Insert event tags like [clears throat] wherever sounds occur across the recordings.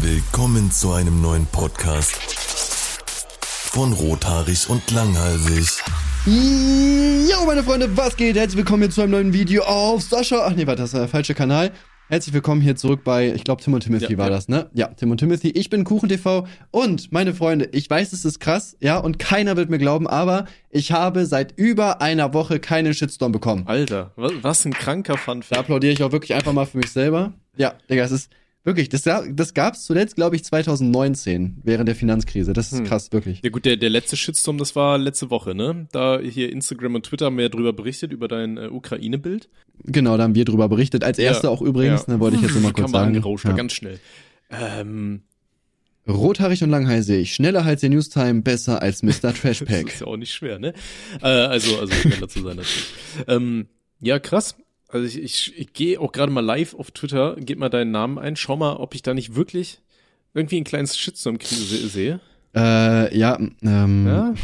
Willkommen zu einem neuen Podcast von Rothaarig und Langhalsig. Jo, meine Freunde, was geht? Herzlich willkommen hier zu einem neuen Video auf Sascha. Ach nee, warte, das ist der falsche Kanal. Herzlich willkommen hier zurück bei, ich glaube, Tim und Timothy Ja, war ja. das, ne? Ja, Tim und Timothy. Ich bin KuchenTV und meine Freunde, ich weiß, es ist krass, ja, und keiner wird mir glauben, aber ich habe seit über einer Woche keinen Shitstorm bekommen. Alter, was, was ein kranker Fun Da applaudiere ich auch wirklich einfach mal für mich selber. Ja, Digga, es ist wirklich, das, das gab's zuletzt, glaube ich, 2019, während der Finanzkrise. Das ist Hm. krass, wirklich. Ja gut, der, der letzte Shitstorm, das war letzte Woche, ne? Da hier Instagram und Twitter ja drüber berichtet, über dein äh, Ukraine-Bild. Genau, da haben wir drüber berichtet. Als erste Ja, auch übrigens, ja. ne, wollte ich jetzt nochmal kurz sagen. angerauscht, Ja. ganz schnell. Ähm, Rothaarig und langhalsig, schneller als der Newstime, besser als Mr. [laughs] das Trashpack. ist ja auch nicht schwer, ne? Äh, also, also schneller zu sein natürlich. Ähm, ja, krass. Also ich, ich, ich gehe auch gerade mal live auf Twitter, gib mal deinen Namen ein, schau mal, ob ich da nicht wirklich irgendwie ein kleines Shitstorm kriege- se- sehe. äh, ja, ähm, Ja?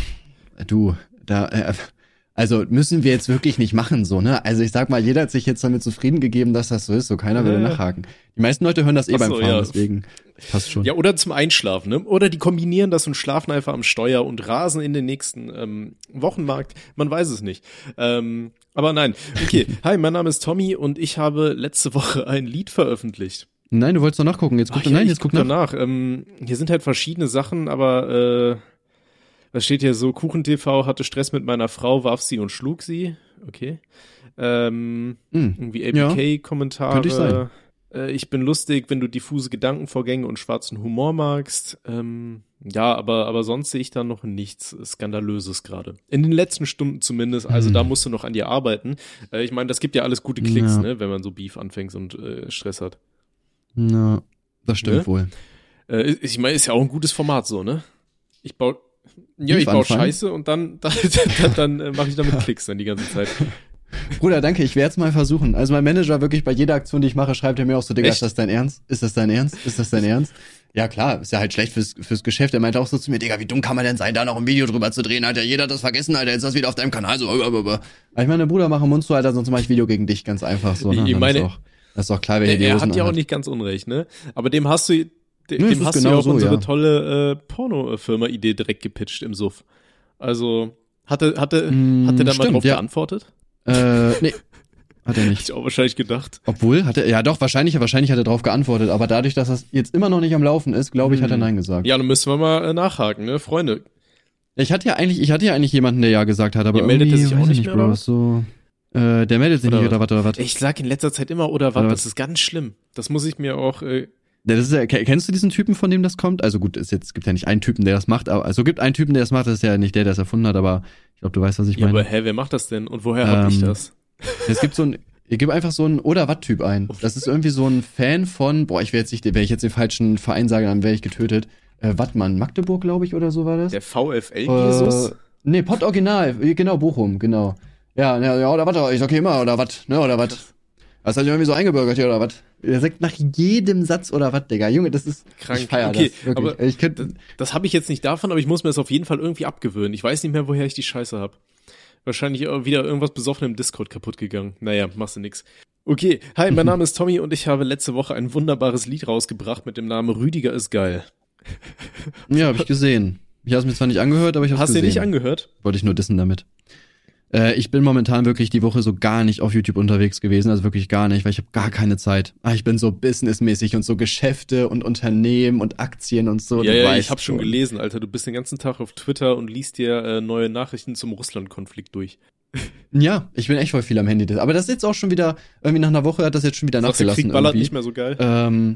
du, da, äh, also müssen wir jetzt wirklich nicht machen, so, ne? Also ich sag mal, jeder hat sich jetzt damit zufrieden gegeben, dass das so ist, so keiner will Ja, nachhaken. Die meisten Leute hören das eh Ach beim so, Fahren, ja. deswegen passt schon. Ja, oder zum Einschlafen, ne? Oder die kombinieren das und schlafen einfach am Steuer und rasen in den nächsten ähm, Wochenmarkt. Man weiß es nicht. Ähm, aber nein. Okay. [laughs] Hi, mein Name ist Tommy und ich habe letzte Woche ein Lied veröffentlicht. Nein, du wolltest doch nachgucken, jetzt guck, Ach ja, nein, jetzt guck guck nach. danach. Ähm, hier sind halt verschiedene Sachen, aber äh, was steht hier so? KuchenTV hatte Stress mit meiner Frau, warf sie und schlug sie. Okay. Ähm, Hm. irgendwie Ja, ABK-Kommentare. könnte ich sein. Äh, ich bin lustig, wenn du diffuse Gedankenvorgänge und schwarzen Humor magst. Ähm, ja, aber, aber sonst sehe ich da noch nichts Skandalöses gerade. In den letzten Stunden zumindest. Also Hm. da musst du noch an dir arbeiten. Äh, ich meine, das gibt ja alles gute Klicks, Ja. ne, wenn man so Beef anfängt und äh, Stress hat. Na, das stimmt Ne? wohl. Äh, ich meine, ist ja auch ein gutes Format so, ne? Ich baue ja, ich baue? Scheiße und dann [laughs] dann, dann, dann äh, mache ich damit Klicks dann die ganze Zeit. [laughs] Bruder, danke, ich werde es mal versuchen. Also mein Manager wirklich bei jeder Aktion, die ich mache, schreibt er mir auch so, Digga, ist das dein Ernst? Ist das dein Ernst? Ist das dein Ernst? Ja klar, ist ja halt schlecht fürs, fürs Geschäft. Er meinte auch so zu mir, Digga, wie dumm kann man denn sein, da noch ein Video drüber zu drehen, Alter? Jeder hat das vergessen, Alter, jetzt ist das wieder auf deinem Kanal, so. Aber ich meine, Bruder, mach den Mund zu, Alter, sonst mach ich Video gegen dich, ganz einfach so. Ne? Ich meine- das ist auch klar, wer hier Er, die er Hosen hat ja auch nicht ganz unrecht, ne? Aber dem hast du de, es dem ist hast du genau ja auch so, unsere ja. tolle äh, Porno-Firma-Idee direkt gepitcht im Suff. Also hatte hatte Mm, hat er da mal drauf ja. geantwortet? Äh, nee, [laughs] hat er Hätte nicht. ich auch wahrscheinlich gedacht. Obwohl, hat er, ja doch, wahrscheinlich, wahrscheinlich hat er drauf geantwortet, aber dadurch, dass das jetzt immer noch nicht am Laufen ist, glaube ich, hat er Hm. Nein gesagt. Ja, dann müssen wir mal äh, nachhaken, ne, Freunde. Ich hatte ja eigentlich, ich hatte ja eigentlich jemanden, der ja gesagt hat, aber Ja, meldet er sich auch nicht mehr, Bro, so, äh, der meldet sich Oder nicht oder was oder was. Ich sag in letzter Zeit immer oder was, das ist ganz schlimm. Das muss ich mir auch äh, das ist ja, ke- kennst du diesen Typen, von dem das kommt? Also gut, es jetzt gibt ja nicht einen Typen, der das macht, aber also gibt einen Typen, der das macht, das ist ja nicht der, der es erfunden hat, aber ich glaube, du weißt, was ich Ja, meine. aber hä, wer macht das denn? Und woher hab ich Ähm, das? [laughs] es gibt so ein, ich gebe einfach so einen oder wat Typ ein. Das ist irgendwie so ein Fan von, boah, ich will jetzt nicht, wenn ich jetzt den falschen Verein sage, dann wäre ich getötet. Äh, Wattmann, Magdeburg, glaube ich, oder so war das. Der VfL-Jesus? Äh, nee, Pott Original, genau, Bochum, genau. Ja, ja, ja oder was, ich sag hier immer, oder was, ne, oder was. Das hat sich irgendwie so eingebürgert hier, oder was. Der sagt nach jedem Satz oder was, Digga. Junge, das ist Krank. Ich feier Okay, das, wirklich. aber ich könnte, Das, das habe ich jetzt nicht davon, aber ich muss mir das auf jeden Fall irgendwie abgewöhnen. Ich weiß nicht mehr, woher ich die Scheiße hab. Wahrscheinlich auch wieder irgendwas besoffen im Discord kaputt gegangen. Naja, machst du nix. Okay, hi, mein [laughs] Name ist Tommy und ich habe letzte Woche ein wunderbares Lied rausgebracht mit dem Namen Rüdiger ist geil. ja, habe ich gesehen. Ich habe es mir zwar nicht angehört, aber ich habe Hast du gesehen. dir nicht angehört? Wollte ich nur dissen damit. Äh, ich bin momentan wirklich die Woche so gar nicht auf YouTube unterwegs gewesen, also wirklich gar nicht, weil ich habe gar keine Zeit. Ah, ich bin so businessmäßig und so Geschäfte und Unternehmen und Aktien und so. ja, ja, ich habe schon gelesen, Alter. Du bist den ganzen Tag auf Twitter und liest dir äh, neue Nachrichten zum Russland-Konflikt durch. [laughs] Ja, ich bin echt voll viel am Handy. Aber das ist jetzt auch schon wieder, irgendwie nach einer Woche hat das jetzt schon wieder nachgelassen. Krieg ballert irgendwie. nicht mehr so geil. Ähm,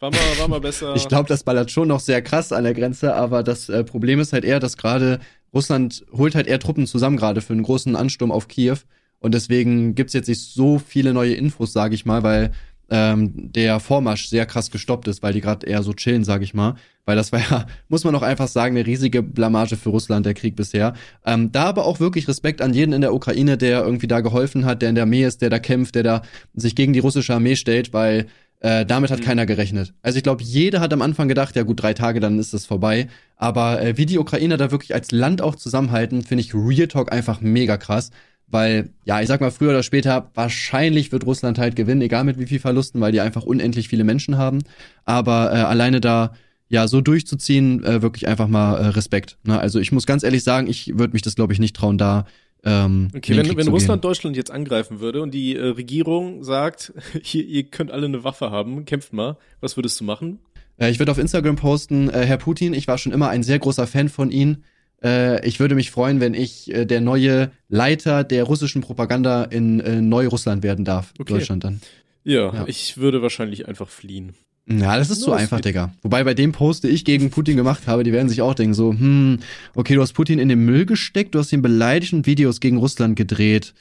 War mal, war mal besser. ich glaube, das ballert schon noch sehr krass an der Grenze, aber das äh, Problem ist halt eher, dass gerade Russland holt halt eher Truppen zusammen gerade für einen großen Ansturm auf Kiew. Und deswegen gibt's jetzt nicht so viele neue Infos, sage ich mal, weil ähm, der Vormarsch sehr krass gestoppt ist, weil die gerade eher so chillen, sage ich mal. Weil das war ja, [laughs] muss man auch einfach sagen, eine riesige Blamage für Russland, der Krieg bisher. Ähm, da aber auch wirklich Respekt an jeden in der Ukraine, der irgendwie da geholfen hat, der in der Armee ist, der da kämpft, der da sich gegen die russische Armee stellt, weil äh, damit hat Mhm. keiner gerechnet. Also ich glaube, jeder hat am Anfang gedacht, ja gut, drei Tage, dann ist das vorbei. Aber äh, wie die Ukrainer da wirklich als Land auch zusammenhalten, finde ich Real Talk einfach mega krass. weil, ja, ich sag mal, früher oder später, wahrscheinlich wird Russland halt gewinnen, egal mit wie viel Verlusten, weil die einfach unendlich viele Menschen haben. Aber äh, alleine da ja so durchzuziehen, äh, wirklich einfach mal äh, Respekt. Ne? Also ich muss ganz ehrlich sagen, ich würde mich das, glaube ich, nicht trauen, da ähm, Okay, wenn, wenn Russland Deutschland jetzt angreifen würde und die äh, Regierung sagt, [laughs] hier, ihr könnt alle eine Waffe haben, kämpft mal, was würdest du machen? Äh, ich würde auf Instagram posten, äh, Herr Putin, ich war schon immer ein sehr großer Fan von Ihnen. Äh, ich würde mich freuen, wenn ich äh, der neue Leiter der russischen Propaganda in äh, Neurussland werden darf. Okay. Deutschland dann. Ja, Ja. ich würde wahrscheinlich einfach fliehen. Ja, das ist zu Los einfach. Digga. Wobei bei dem Post, den ich gegen Putin gemacht habe, die werden sich auch denken so, hm, okay, du hast Putin in den Müll gesteckt, du hast ihn beleidigt und Videos gegen Russland gedreht.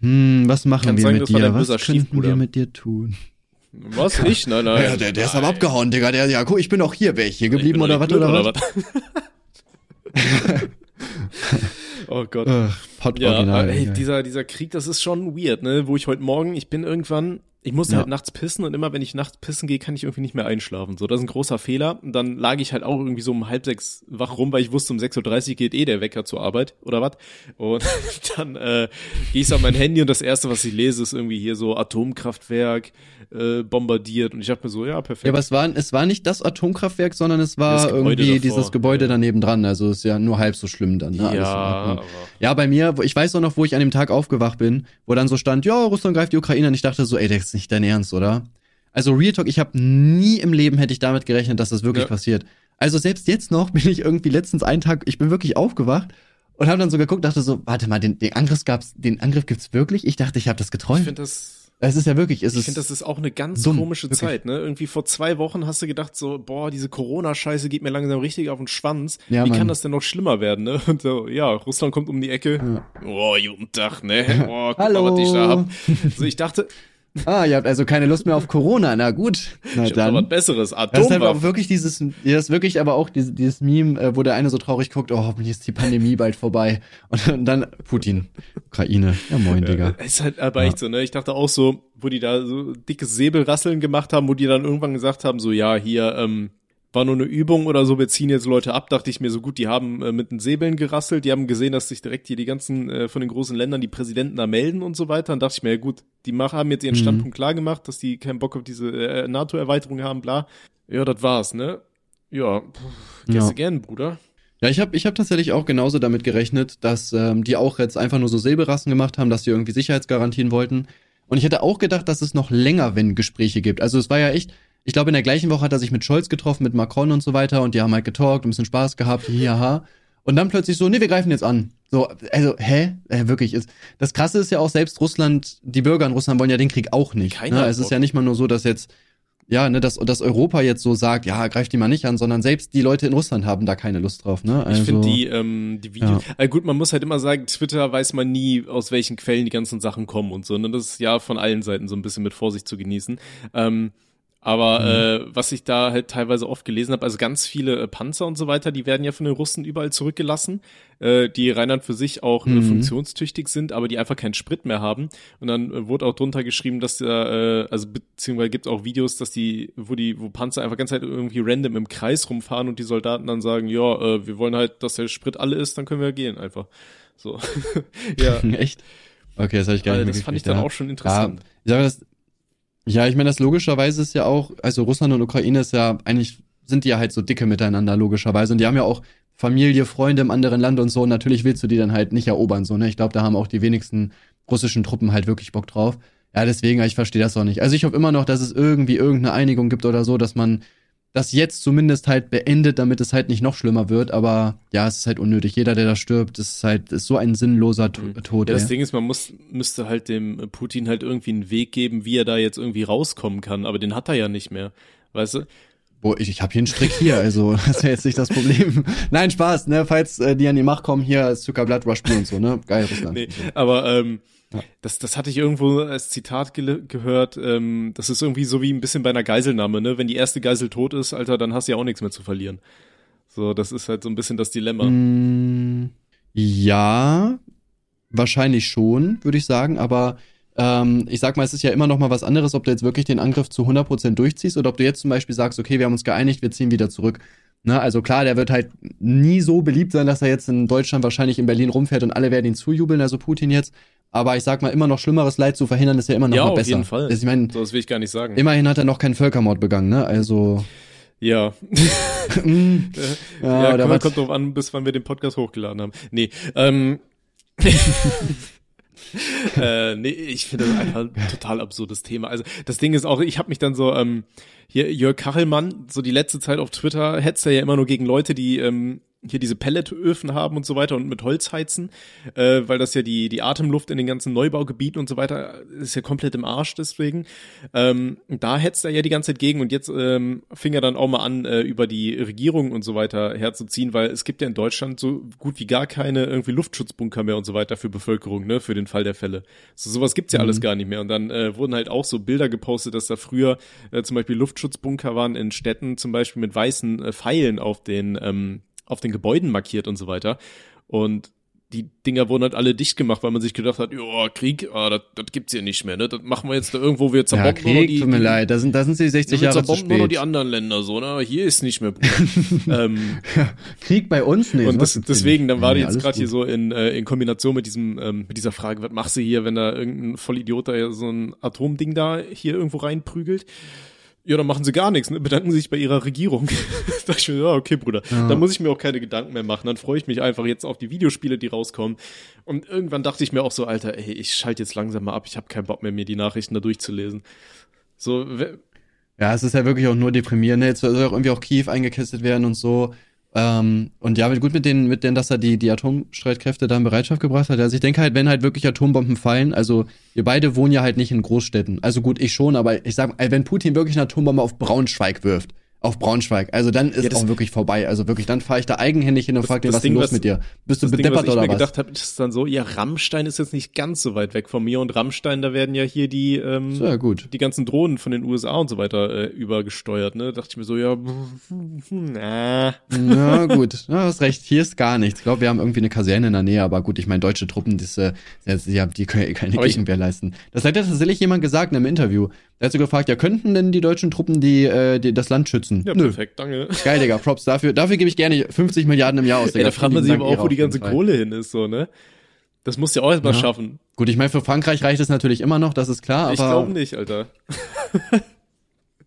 Hm, was machen Kann wir sagen, mit dir? Was könnten wir mit dir tun? Was? Ich? Nein, nein. Ja, der, der ist aber abgehauen, Digga. Der, ja, guck, ich bin auch hier. Wäre ich hier Ich geblieben bin oder was oder blöd, was? was? [laughs] oh Gott. Ach, Pott Ja, Original. ey, Digga. dieser, dieser Krieg, das ist schon weird, ne? Wo ich heute Morgen, ich bin irgendwann, ich musste Ja. halt nachts pissen und immer wenn ich nachts pissen gehe, kann ich irgendwie nicht mehr einschlafen. So, das ist ein großer Fehler. Und dann lag ich halt auch irgendwie so um halb sechs wach rum, weil ich wusste, um 6.30 Uhr geht eh der Wecker zur Arbeit oder was. Und [laughs] dann äh, gehe ich so an mein Handy und das erste, was ich lese, ist irgendwie hier so Atomkraftwerk äh, bombardiert. Und ich dachte mir so, ja, perfekt. Ja, aber es war, es war nicht das Atomkraftwerk, sondern es war irgendwie davor. dieses Gebäude Ja. daneben dran. Also ist ja nur halb so schlimm dann. Ne? Ja, Ja, bei mir, wo- ich weiß auch noch, wo ich an dem Tag aufgewacht bin, wo dann so stand, ja, Russland greift die Ukraine. Und ich dachte so, ey, das ist nicht dein Ernst, oder? Also Real Talk, ich habe nie im Leben hätte ich damit gerechnet, dass das wirklich Ja. passiert. Also selbst jetzt noch [laughs] bin ich irgendwie letztens einen Tag, ich bin wirklich aufgewacht und habe dann so geguckt, dachte so, warte mal, den, den Angriff gab's, den Angriff gibt's wirklich? Ich dachte, ich habe das ich geträumt. finde das Es ist ja wirklich, es Ich finde, das ist auch eine ganz dumm, komische wirklich. Zeit, ne? Irgendwie vor zwei Wochen hast du gedacht so, boah, diese Corona-Scheiße geht mir langsam richtig auf den Schwanz. Ja, Wie Mann. kann das denn noch schlimmer werden, ne? Und so, ja, Russland kommt um die Ecke. Oh, guten Tag, ne? Oh, guck Hallo. mal, was ich da hab. [laughs] So, ich dachte, Ah, ihr habt also keine Lust mehr auf Corona, na gut. Na ich hab da was dann. Besseres. Das ist halt auch Atomwaffen. wirklich dieses, ja, das ist wirklich aber auch dieses, dieses Meme, äh, wo der eine so traurig guckt, oh, hoffentlich ist die Pandemie [laughs] bald vorbei. Und dann- dann Putin, Ukraine. Ja, moin, Digga. Ja, ist halt aber echt so, ne? Ich dachte auch so, wo die da so dickes Säbelrasseln gemacht haben, wo die dann irgendwann gesagt haben, so, ja, hier, ähm, war nur eine Übung oder so, wir ziehen jetzt Leute ab, dachte ich mir so gut, die haben äh, mit den Säbeln gerasselt, die haben gesehen, dass sich direkt hier die ganzen äh, von den großen Ländern die Präsidenten da melden und so weiter. Dann dachte ich mir, ja gut, die mach, haben jetzt ihren Mhm. Standpunkt klar gemacht, dass die keinen Bock auf diese äh, NATO-Erweiterung haben, bla. Ja, das war's, ne? Ja, pff, gehst Ja. gern, Bruder? Ja, ich habe ich hab tatsächlich auch genauso damit gerechnet, dass ähm, die auch jetzt einfach nur so Säbelrassen gemacht haben, dass sie irgendwie Sicherheitsgarantien wollten. Und ich hätte auch gedacht, dass es noch länger, wenn Gespräche gibt. Also es war ja echt, ich glaube, in der gleichen Woche hat er sich mit Scholz getroffen, mit Macron und so weiter und die haben halt getalkt, ein bisschen Spaß gehabt, hihaha. Und dann plötzlich so, nee, wir greifen jetzt an. So, also, hä? Äh, wirklich ist. Das krasse ist ja auch, selbst Russland, die Bürger in Russland wollen ja den Krieg auch nicht. Keiner Ne? Es ist ja nicht mal nur so, dass jetzt, ja, ne, dass, dass Europa jetzt so sagt, ja, greift die mal nicht an, sondern selbst die Leute in Russland haben da keine Lust drauf, ne? Also, Ich finde die, ähm, die Videos. Ja. Äh, gut, man muss halt immer sagen, Twitter weiß man nie, aus welchen Quellen die ganzen Sachen kommen und so. Ne? Das ist ja von allen Seiten so ein bisschen mit Vorsicht zu genießen. Ähm, aber Mhm. äh, was ich da halt teilweise oft gelesen habe, also ganz viele äh, Panzer und so weiter, die werden ja von den Russen überall zurückgelassen, äh, die rein für sich auch äh, Mhm. funktionstüchtig sind, aber die einfach keinen Sprit mehr haben. Und dann äh, wurde auch drunter geschrieben, dass da, äh, also beziehungsweise gibt es auch Videos, dass die, wo die, wo Panzer einfach ganz halt irgendwie random im Kreis rumfahren und die Soldaten dann sagen, ja, äh, wir wollen halt, dass der Sprit alle ist, dann können wir gehen einfach. So. [laughs] ja. [laughs] Echt? Okay, das habe ich gar Also nicht das fand ich dann auch schon interessant. Ja, ich sag, das, ja, ich meine, das logischerweise ist ja auch, also Russland und Ukraine ist ja, eigentlich sind die ja halt so dicke miteinander, logischerweise. Und die haben ja auch Familie, Freunde im anderen Land und so. Und natürlich willst du die dann halt nicht erobern, so, ne? Ich glaube, da haben auch die wenigsten russischen Truppen halt wirklich Bock drauf. Ja, deswegen, ich verstehe das auch nicht. Also ich hoffe immer noch, dass es irgendwie irgendeine Einigung gibt oder so, dass man das jetzt zumindest halt beendet, damit es halt nicht noch schlimmer wird. Aber ja, es ist halt unnötig. Jeder, der da stirbt, ist halt, ist so ein sinnloser Mhm. Tod. Ja, das ey. Ding ist, man muss, müsste halt dem Putin halt irgendwie einen Weg geben, wie er da jetzt irgendwie rauskommen kann, aber den hat er ja nicht mehr. Weißt du? Boah, ich, ich habe hier einen Strick hier, also [laughs] das ist ja jetzt nicht das Problem. [laughs] Nein, Spaß, ne? Falls äh, die an die Macht kommen, hier ist Zuckerblatt, Rush und so, ne? Geil, Russland. Nee, aber ähm, Das, das hatte ich irgendwo als Zitat gele- gehört. Ähm, das ist irgendwie so wie ein bisschen bei einer Geiselnahme, ne? Wenn die erste Geisel tot ist, Alter, dann hast du ja auch nichts mehr zu verlieren. So, das ist halt so ein bisschen das Dilemma. Mm, ja, wahrscheinlich schon, würde ich sagen, aber ähm, ich sag mal, es ist ja immer noch mal was anderes, ob du jetzt wirklich den Angriff zu 100% durchziehst oder ob du jetzt zum Beispiel sagst, okay, wir haben uns geeinigt, wir ziehen wieder zurück. Ne, also klar, der wird halt nie so beliebt sein, dass er jetzt in Deutschland wahrscheinlich in Berlin rumfährt und alle werden ihn zujubeln, also Putin jetzt. Aber ich sag mal, immer noch schlimmeres Leid zu verhindern, ist ja immer noch ja, mal auf besser. jeden Fall. Ich meine, So, das will ich gar nicht sagen. immerhin hat er noch keinen Völkermord begangen, ne? Also. ja. mm, [laughs] [laughs] ja, ja, oder kommt, kommt drauf an, bis wann wir den Podcast hochgeladen haben. Nee, ähm. [laughs] äh, nee, ich finde das einfach ein total absurdes Thema. Also das Ding ist auch, ich habe mich dann so, ähm, hier Jörg Kachelmann, so die letzte Zeit auf Twitter hetzt er ja immer nur gegen Leute, die ähm, hier diese Pelletöfen haben und so weiter und mit Holz heizen, äh, weil das ja die, die Atemluft in den ganzen Neubaugebieten und so weiter ist ja komplett im Arsch deswegen. Ähm, da hetzt er ja die ganze Zeit gegen und jetzt ähm, fing er dann auch mal an, äh, über die Regierung und so weiter herzuziehen, weil es gibt ja in Deutschland so gut wie gar keine irgendwie Luftschutzbunker mehr und so weiter für Bevölkerung, ne, für den Fall der Fälle. So, sowas gibt's ja alles gar nicht mehr. Und dann äh, wurden halt auch so Bilder gepostet, dass da früher äh, zum Beispiel Luftschutzbunker waren in Städten, zum Beispiel mit weißen äh, Pfeilen auf den ähm, auf den Gebäuden markiert und so weiter. Und die Dinger wurden halt alle dicht gemacht, weil man sich gedacht hat, ja, Krieg, ah, das, das gibt's hier nicht mehr, ne? Das machen wir jetzt da irgendwo, wir Ja, zerbomben nur noch Krieg, die, tut mir die, leid, da sind, da sind sie 60 wir Jahre zu zerbomben nur spät. die anderen Länder so, ne? Hier ist nicht mehr, [laughs] ähm, Krieg bei uns? Nee, und das, deswegen, nicht. dann war die Nee, jetzt gerade hier so in, äh, in Kombination mit diesem, ähm, mit dieser Frage, was machst du hier, wenn da irgendein Vollidiot da so ein Atomding da hier irgendwo reinprügelt? Ja, dann machen sie gar nichts, ne? bedanken sich bei ihrer Regierung. [laughs] da dachte ich mir, ja, okay, Bruder, Ja. da muss ich mir auch keine Gedanken mehr machen. Dann freue ich mich einfach jetzt auf die Videospiele, die rauskommen. Und irgendwann dachte ich mir auch so, Alter, ey, ich schalte jetzt langsam mal ab, ich habe keinen Bock mehr, mir die Nachrichten da durchzulesen. So, Ja, es ist ja wirklich auch nur deprimierend. ne? Jetzt soll auch irgendwie auch Kiew eingekesselt werden und so. Ähm, und ja, gut mit denen, mit denen, dass er die, die Atomstreitkräfte da in Bereitschaft gebracht hat. Also ich denke halt, wenn halt wirklich Atombomben fallen, also wir beide wohnen ja halt nicht in Großstädten. Also gut, ich schon, aber ich sag, wenn Putin wirklich eine Atombombe auf Braunschweig wirft, auf Braunschweig, also dann ist Ja, das- auch wirklich vorbei. Also wirklich, dann fahre ich da eigenhändig hin und Das- frag den, was ist denn Ding, los was- mit dir? Bist du das Ding, was bedeppert ich oder mir was? gedacht habe, ist dann so, ja, Rammstein ist jetzt nicht ganz so weit weg von mir und Rammstein, da werden ja hier die, ähm, ja, gut. die ganzen Drohnen von den USA und so weiter äh, übergesteuert, ne? Dachte ich mir so, ja, [laughs] na. Ja, gut. Ja, hast recht. Hier ist gar nichts. Ich glaube, wir haben irgendwie eine Kaserne in der Nähe, aber gut, ich meine, deutsche Truppen, das, äh, die können ja keine ich- Gegenwehr leisten. Das hat ja tatsächlich jemand gesagt in einem Interview. Der hat so gefragt, ja, könnten denn die deutschen Truppen die, äh, die das Land schützen? Ja, Nö. perfekt, danke. Geil, Digga, Props dafür. Dafür gebe ich gerne 50 Milliarden im Jahr aus, Ja, Digga. da fragt man sich aber auch, wo die ganze. Kohle hin ist, so, ne? Das muss ja auch erstmal Ja. schaffen. Gut, ich meine, für Frankreich reicht es natürlich immer noch, das ist klar, ich glaube aber nicht, Alter.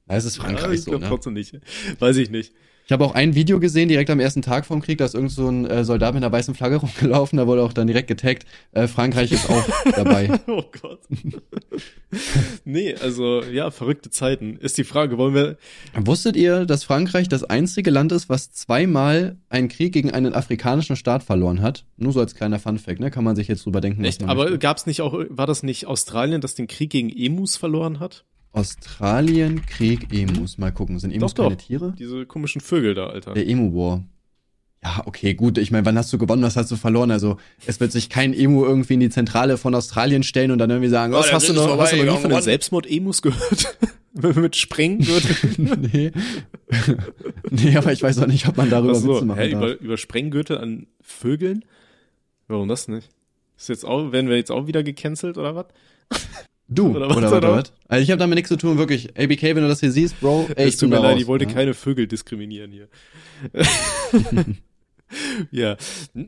Es ist Frankreich Ja, ich so, glaube ne? trotzdem nicht. Weiß ich nicht. Ich habe auch ein Video gesehen, direkt am ersten Tag vom Krieg, da ist irgend so ein äh, Soldat mit einer weißen Flagge [laughs] rumgelaufen, da wurde auch dann direkt getaggt. Äh, Frankreich ist auch [laughs] dabei. Oh Gott. [laughs] nee, also, ja, verrückte Zeiten. Ist die Frage, wollen wir, Wusstet ihr, dass Frankreich das einzige Land ist, was zweimal einen Krieg gegen einen afrikanischen Staat verloren hat? Nur so als kleiner Funfact, ne? Kann man sich jetzt drüber denken. echt, aber möchte. gab's nicht auch, war das nicht Australien, das den Krieg gegen Emus verloren hat? Australien, Krieg, Emus. Mal gucken, sind Emus Doch, keine doch. Tiere? Diese komischen Vögel da, Alter. Der Emu War. Ja, okay, gut. Ich meine, wann hast du gewonnen, was hast du verloren? Also, es wird sich kein Emu irgendwie in die Zentrale von Australien stellen und dann irgendwie sagen, Was, der hast, du noch, hast du noch nie vorbei, von den. Selbstmord-Emus gehört? [laughs] Mit Sprenggürtel? [laughs] nee. [laughs] nee, aber ich weiß auch nicht, ob man darüber so, Witze machen hä, darf. über, über Sprenggürtel an Vögeln? Warum das nicht? Ist jetzt auch, werden wir jetzt auch wieder gecancelt oder was? Du, Oder was, oder oder was? Also ich habe damit nichts zu tun, wirklich. ABK, wenn du das hier siehst, Bro, ey, ich es tut mir leid, raus, ich wollte ja? keine Vögel diskriminieren hier. [laughs] ja,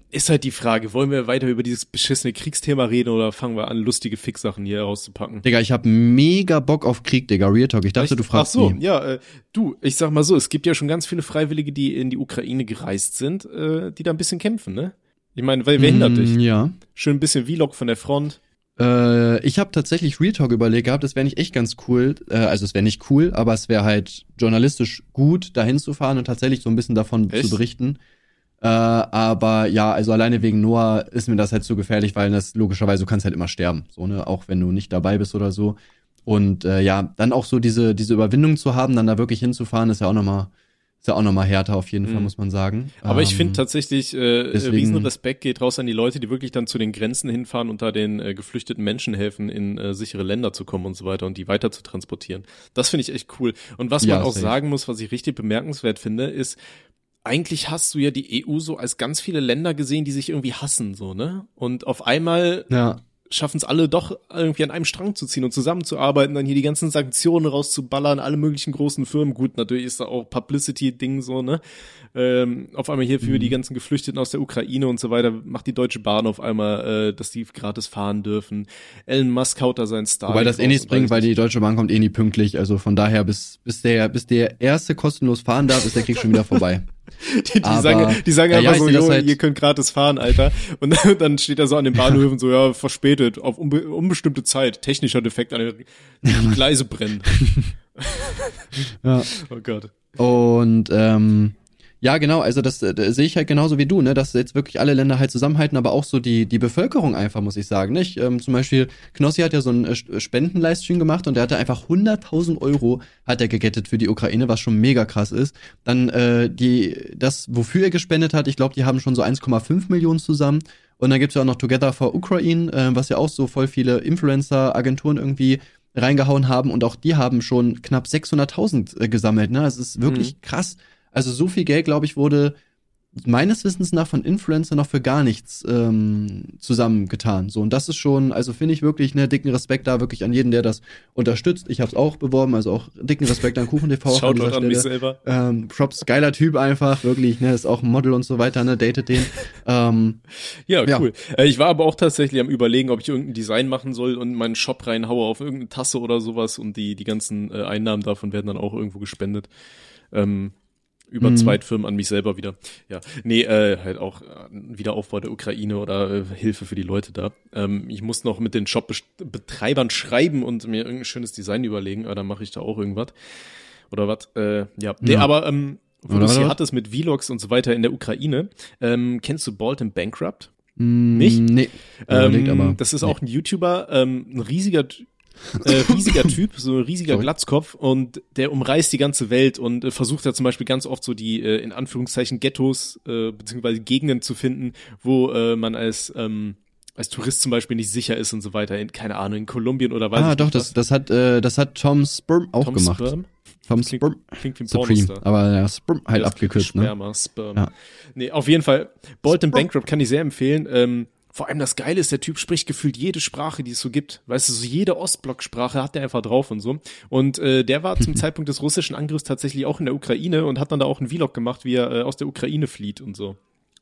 ist halt die Frage, wollen wir weiter über dieses beschissene Kriegsthema reden oder fangen wir an, lustige Fixsachen hier rauszupacken? Digga, ich hab mega Bock auf Krieg, Digga, Real Talk. Ich dachte, Echt? du fragst Ach so, nie. ja, äh, du, ich sag mal so, es gibt ja schon ganz viele Freiwillige, die in die Ukraine gereist sind, äh, die da ein bisschen kämpfen, ne? Ich meine, wer, wer hindert Mm, dich? Ja. Schön ein bisschen Vlog von der Front. Äh, ich habe tatsächlich Real Talk überlegt gehabt, das wäre nicht echt ganz cool. Äh, also es wäre nicht cool, aber es wäre halt journalistisch gut, dahin zu fahren und tatsächlich so ein bisschen davon Echt? zu berichten. Äh, aber ja, also alleine wegen Noah ist mir das halt zu gefährlich, weil das logischerweise, du kannst halt immer sterben, so, ne, auch wenn du nicht dabei bist oder so. Und äh, ja, dann auch so diese, diese Überwindung zu haben, dann da wirklich hinzufahren, ist ja auch nochmal, ist ja auch nochmal härter auf jeden Fall, Mhm. muss man sagen. Aber ich Ähm, finde tatsächlich, äh, deswegen- riesen Respekt geht raus an die Leute, die wirklich dann zu den Grenzen hinfahren und da den äh, geflüchteten Menschen helfen, in äh, sichere Länder zu kommen und so weiter und die weiter zu transportieren. Das finde ich echt cool. Und was Ja, man auch sagen muss, was ich richtig bemerkenswert finde, ist, eigentlich hast du ja die EU so als ganz viele Länder gesehen, die sich irgendwie hassen, so, ne? Und auf einmal Ja, schaffen es alle doch irgendwie an einem Strang zu ziehen und zusammenzuarbeiten, dann hier die ganzen Sanktionen rauszuballern, alle möglichen großen Firmen. Gut, natürlich ist da auch Publicity-Ding so, ne? Ähm, auf einmal hier für mhm. die ganzen Geflüchteten aus der Ukraine und so weiter macht die Deutsche Bahn auf einmal, äh, dass die gratis fahren dürfen. Elon Musk haut da seinen Star. Wobei das eh nichts bringt, weil die Deutsche Bahn kommt eh nie pünktlich. Also von daher, bis, bis der, bis der erste kostenlos fahren darf, ist der Krieg schon wieder vorbei. [laughs] Die, die Aber, sagen, die sagen einfach ja, so, jo, halt ihr könnt gratis fahren, Alter. Und [laughs] dann steht er so an den Bahnhöfen so, ja, verspätet, auf unbe unbestimmte Zeit, technischer Defekt an den [laughs] Gleise brennen. ja. Oh Gott. Und ähm, ja, genau, also das, das sehe ich halt genauso wie du, ne, dass jetzt wirklich alle Länder halt zusammenhalten, aber auch so die, die Bevölkerung einfach, muss ich sagen, nicht? Ähm, zum Beispiel, Knossi hat ja so einen äh, Spenden-Livestream gemacht und der hatte einfach 100.000 Euro hat er gegettet für die Ukraine, was schon mega krass ist. Dann äh, die, das, wofür er gespendet hat, ich glaube, die haben schon so 1,5 Millionen zusammen. Und dann gibt's ja auch noch Together for Ukraine, äh, was ja auch so voll viele Influencer-Agenturen irgendwie reingehauen haben und auch die haben schon knapp 600.000 äh, gesammelt. Ne? Also es ist wirklich mhm. krass, also so viel Geld, glaube ich, wurde meines Wissens nach von Influencer noch für gar nichts ähm, zusammengetan. So, und das ist schon, also finde ich wirklich, ne, dicken Respekt da wirklich an jeden, der das unterstützt. Ich habe es auch beworben, also auch dicken Respekt an KuchenTV. Schaut [laughs] an, an mich selber. Ähm, Props, geiler Typ einfach, wirklich, ne, ist auch ein Model und so weiter, ne, datet den. ähm, ja, cool. Ja. Äh, ich war aber auch tatsächlich am überlegen, ob ich irgendein Design machen soll und meinen Shop reinhaue auf irgendeine Tasse oder sowas und die, die ganzen äh, Einnahmen davon werden dann auch irgendwo gespendet. Ähm, über mhm. Zweitfirmen an mich selber wieder. Ja, nee, äh, halt auch äh, Wiederaufbau der Ukraine oder äh, Hilfe für die Leute da. Ähm, ich muss noch mit den Shop-Betreibern schreiben und mir irgendein schönes Design überlegen, aber dann mache ich da auch irgendwas. Oder was? Äh, ja. Nee, ja. aber ähm, wo du es hier hattest mit Vlogs und so weiter in der Ukraine, ähm, kennst du and Bankrupt? Mm, Nicht? Nee. Ähm, aber, das ist auch ein YouTuber, ähm, ein riesiger äh, riesiger [laughs] Typ, so ein riesiger Sorry. Glatzkopf und der umreißt die ganze Welt und äh, versucht ja zum Beispiel ganz oft so die äh, in Anführungszeichen Ghettos äh, beziehungsweise Gegenden zu finden, wo äh, man als ähm, als Tourist zum Beispiel nicht sicher ist und so weiter. In, keine Ahnung, in Kolumbien oder weiß ah, ich doch, nicht. Ah, doch, das, das hat, äh, das hat Tom Sperm auch Tom gemacht. Sperm? Tom klingt, Sperm. Klingt wie ein Supreme, aber ja, Sperm halt ja, abgekürzt, ne? Sperma, Sperm. Ja. Nee, auf jeden Fall, Bolton Bankrupt kann ich sehr empfehlen. Ähm, vor allem das Geile ist, der Typ spricht gefühlt jede Sprache, die es so gibt. Weißt du, so jede Ostblock-Sprache hat der einfach drauf und so. Und äh, der war zum [laughs] Zeitpunkt des russischen Angriffs tatsächlich auch in der Ukraine und hat dann da auch einen Vlog gemacht, wie er äh, aus der Ukraine flieht und so.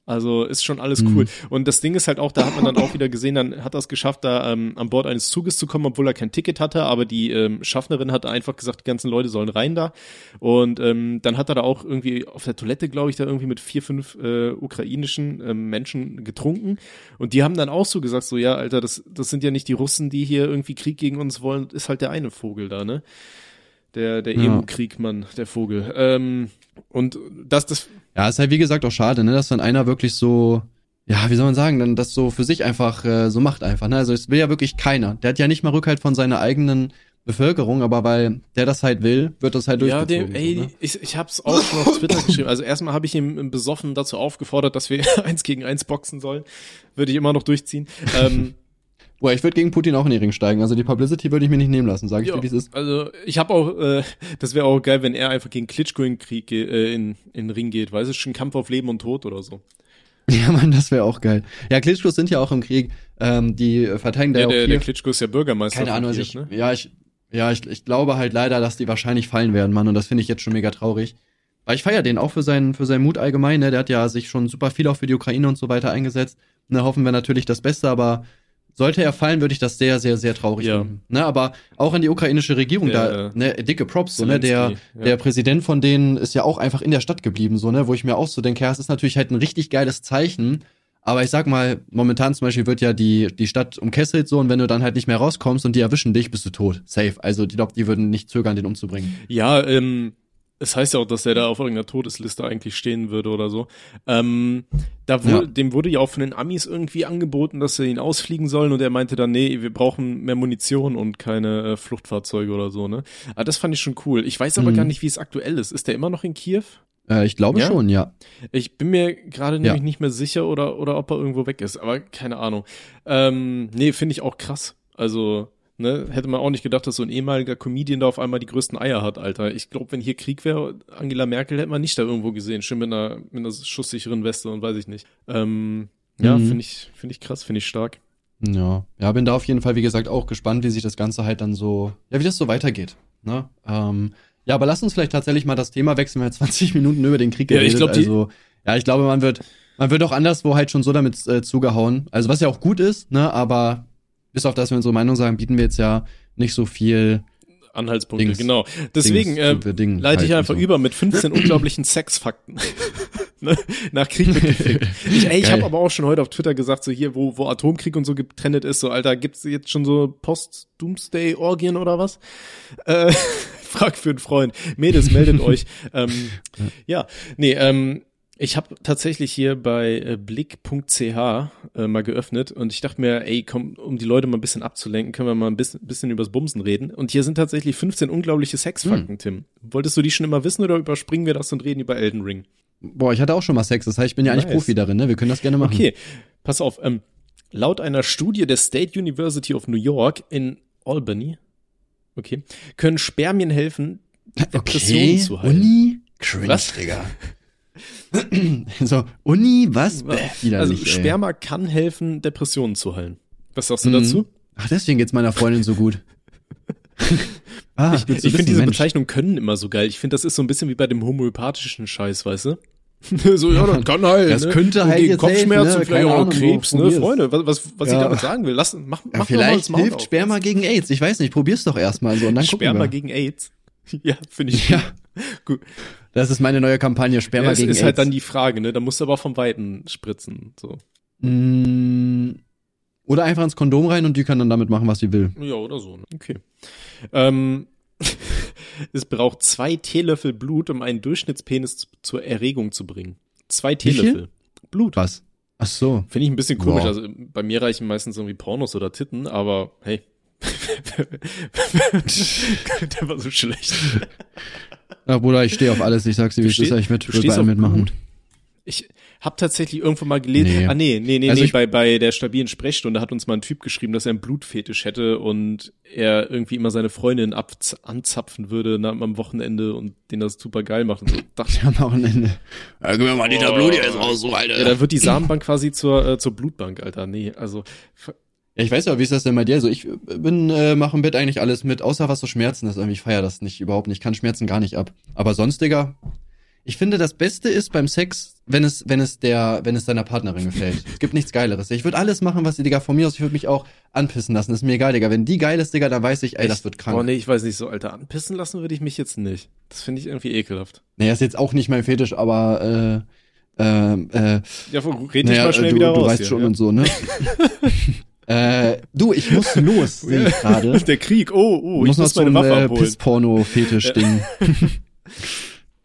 Also ist schon alles cool. Mhm. Und das Ding ist halt auch, da hat man dann auch wieder gesehen, dann hat er es geschafft, da ähm, an Bord eines Zuges zu kommen, obwohl er kein Ticket hatte, aber die ähm, Schaffnerin hat einfach gesagt, die ganzen Leute sollen rein da. Und ähm, dann hat er da auch irgendwie auf der Toilette, glaube ich, da irgendwie mit vier, fünf äh, ukrainischen ähm, Menschen getrunken. Und die haben dann auch so gesagt, so ja, Alter, das, das sind ja nicht die Russen, die hier irgendwie Krieg gegen uns wollen, ist halt der eine Vogel da, ne? Der, der ja. Emo-Kriegmann, der Vogel. Ähm, und das, das. Ja, ist halt wie gesagt auch schade, ne, dass dann einer wirklich so, ja, wie soll man sagen, dann das so für sich einfach äh, so macht einfach. Ne? Also es will ja wirklich keiner. Der hat ja nicht mal Rückhalt von seiner eigenen Bevölkerung, aber weil der das halt will, wird das halt durchgezogen. Ja, dem, ey, so, ne? ich, ich hab's auch schon auf Twitter geschrieben. Also erstmal habe ich ihm besoffen dazu aufgefordert, dass wir [laughs] eins gegen eins boxen sollen. Würde ich immer noch durchziehen. ähm, Boah, ich würde gegen Putin auch in den Ring steigen. Also die Publicity würde ich mir nicht nehmen lassen, sage ich dir, wie es ist. Also ich habe auch, äh, das wäre auch geil, wenn er einfach gegen Klitschko in Krieg äh, in, in den Ring geht. Weißt du, schon Kampf auf Leben und Tod oder so. [laughs] Ja, man, das wäre auch geil. Ja, Klitschkos sind ja auch im Krieg. Ähm, die verteidigen da ja, der, der Klitschko ist ja Bürgermeister. Keine Ahnung, Kiew, ich, ne? ja, ich, ja, ich, ich glaube halt leider, dass die wahrscheinlich fallen werden, Mann. Und das finde ich jetzt schon mega traurig. Weil ich feiere den auch für seinen, für seinen Mut allgemein. Ne? Der hat ja sich schon super viel auch für die Ukraine und so weiter eingesetzt. Ne, hoffen wir natürlich das Beste, aber sollte er fallen, würde ich das sehr, sehr, sehr traurig ja. finden. Ne, aber auch an die ukrainische Regierung der, da, ne, dicke Props, so, ne, der, ja. der Präsident von denen ist ja auch einfach in der Stadt geblieben, so, ne, wo ich mir auch so denke, ja, es ist natürlich halt ein richtig geiles Zeichen, aber ich sag mal, momentan zum Beispiel wird ja die, die Stadt umkesselt so und wenn du dann halt nicht mehr rauskommst und die erwischen dich, bist du tot. Safe. Also die glaube, die würden nicht zögern, den umzubringen. Ja, ähm, es heißt ja auch, dass er da auf irgendeiner Todesliste eigentlich stehen würde oder so. Ähm, da wurde, ja. dem wurde ja auch von den Amis irgendwie angeboten, dass sie ihn ausfliegen sollen und er meinte dann, nee, wir brauchen mehr Munition und keine äh, Fluchtfahrzeuge oder so, ne? Aber das fand ich schon cool. Ich weiß aber mhm. gar nicht, wie es aktuell ist. Ist der immer noch in Kiew? Äh, ich glaube ja? schon, ja. Ich bin mir gerade ja. nämlich nicht mehr sicher oder, oder ob er irgendwo weg ist, aber keine Ahnung. Ähm, nee, finde ich auch krass. Also, Ne, hätte man auch nicht gedacht, dass so ein ehemaliger Comedian da auf einmal die größten Eier hat, Alter. Ich glaube, wenn hier Krieg wäre, Angela Merkel hätte man nicht da irgendwo gesehen. Schön mit einer, mit einer schusssicheren Weste und weiß ich nicht. Ähm, ja, mhm. finde ich, finde ich krass, finde ich stark. Ja, ja, bin da auf jeden Fall, wie gesagt, auch gespannt, wie sich das Ganze halt dann so, ja, wie das so weitergeht. Ne? Ähm, ja, aber lass uns vielleicht tatsächlich mal das Thema wechseln. Wir haben 20 [laughs] Minuten über den Krieg Ja, ich geredet. glaub, also, ja, ich glaube, man wird, man wird auch anderswo halt schon so damit äh, zugehauen. Also, was ja auch gut ist, ne, aber bis auf das wir unsere Meinung sagen, bieten wir jetzt ja nicht so viel Anhaltspunkte, Dings- genau. Deswegen Dings äh, leite ich einfach so. über mit 15 [clears throat] unglaublichen Sexfakten. [laughs] ne? Nach Krieg wird gefickt. Ich, ey, ich habe aber auch schon heute auf Twitter gesagt, so hier, wo, wo Atomkrieg und so getrennt ist, so Alter, gibt's jetzt schon so Post-Doomsday-Orgien oder was? Äh, [laughs] frag für einen Freund. Mädels, meldet [laughs] euch. Ähm, ja, nee, ähm, ich habe tatsächlich hier bei äh, blick.ch äh, mal geöffnet und ich dachte mir, ey, komm, um die Leute mal ein bisschen abzulenken, können wir mal ein bisschen, bisschen übers Bumsen reden. Und hier sind tatsächlich 15 unglaubliche Sexfakten, Tim. Wolltest du die schon immer wissen oder überspringen wir das und reden über Elden Ring? Boah, ich hatte auch schon mal Sex, das heißt, ich bin ja eigentlich Nice. Profi darin, ne? Wir können das gerne machen. Okay, pass auf. Ähm, laut einer Studie der State University of New York in Albany, okay, können Spermien helfen, [laughs] Depressionen zu heilen. Uni? Cringe, Was? Digga. So, Uni, was? Bäh, Also ey. Sperma kann helfen, Depressionen zu heilen. Was sagst du Mhm. dazu? Ach, deswegen geht's meiner Freundin so gut. [laughs] ah, Ich, ich finde diese Mensch. Bezeichnung können immer so geil. Ich finde, das ist so ein bisschen wie bei dem homöopathischen Scheiß, weißt du? [laughs] so, ja, das kann heilen. Das ne? könnte halt gegen helfen, Kopfschmerzen, ne? vielleicht auch Krebs, ne? Freunde, was, was, was ich Ja. damit sagen will, lass, mach, mach Ja, vielleicht hilft auf. Sperma gegen AIDS. Ich weiß nicht, probier's doch erstmal so und dann Sperma wir. gegen AIDS. [laughs] Ja, finde ich Ja, gut. Das ist meine neue Kampagne, Sperma Ja, es gegen ist AIDS. halt dann die Frage, ne? Da musst du aber vom Weiten spritzen. So. Mm, Oder einfach ins Kondom rein und die kann dann damit machen, was sie will. Ja, oder so. Ne? Okay. Ähm, [laughs] es braucht zwei Teelöffel Blut, um einen Durchschnittspenis zu- zur Erregung zu bringen. Zwei? Teelöffel. Blut. Was? Ach so. Finde ich ein bisschen komisch. Boah. Also bei mir reichen meistens irgendwie Pornos oder Titten, aber hey. [laughs] Der war so schlecht. Ja, Bruder, ich stehe auf alles. Ich sag's dir, wie ist. steh- Ich würde bei allem mitmachen. Ich habe tatsächlich irgendwo mal gelesen. Nee. Ah nee, nee, nee, Also nee. ich- Bei, bei der stabilen Sprechstunde hat uns mal ein Typ geschrieben, dass er einen Blutfetisch hätte und er irgendwie immer seine Freundin ab anzapfen würde na, am Wochenende und den das super geil macht und so. Dachte ich, Am Wochenende. Ja, gib mir mal Liter Blut jetzt raus, so, Alter. ja, da wird die Samenbank quasi zur, äh, zur Blutbank, Alter. Nee, also ich weiß ja, wie ist das denn bei dir? Also ich bin, äh, mache im Bett eigentlich alles mit, außer was so Schmerzen ist. Irgendwie, ich feier das nicht, überhaupt nicht. Ich kann Schmerzen gar nicht ab. Aber sonst, Digga, ich finde, das Beste ist beim Sex, wenn es, wenn es der, wenn es deiner Partnerin gefällt. es gibt nichts Geileres. Ich würde alles machen, was die, Digga, von mir aus, ich würde mich auch anpissen lassen. ist mir egal, Digga. Wenn die geil ist, Digga, dann weiß ich, ey, das wird krank. Oh nee, ich weiß nicht, so Alter, anpissen lassen würde ich mich jetzt nicht. Das finde ich irgendwie ekelhaft. Naja, ist jetzt auch nicht mein Fetisch, aber, äh, ähm, äh, Ja, red dich naja, mal schnell du, wieder du raus. weißt hier, schon ja. und so, ne? [laughs] äh, du, ich muss [laughs] los, sehe ich gerade. Der Krieg, oh, oh, Ich ich muss noch muss meine Waffe äh, abholen. Pissporno-Fetisch-Ding. [laughs]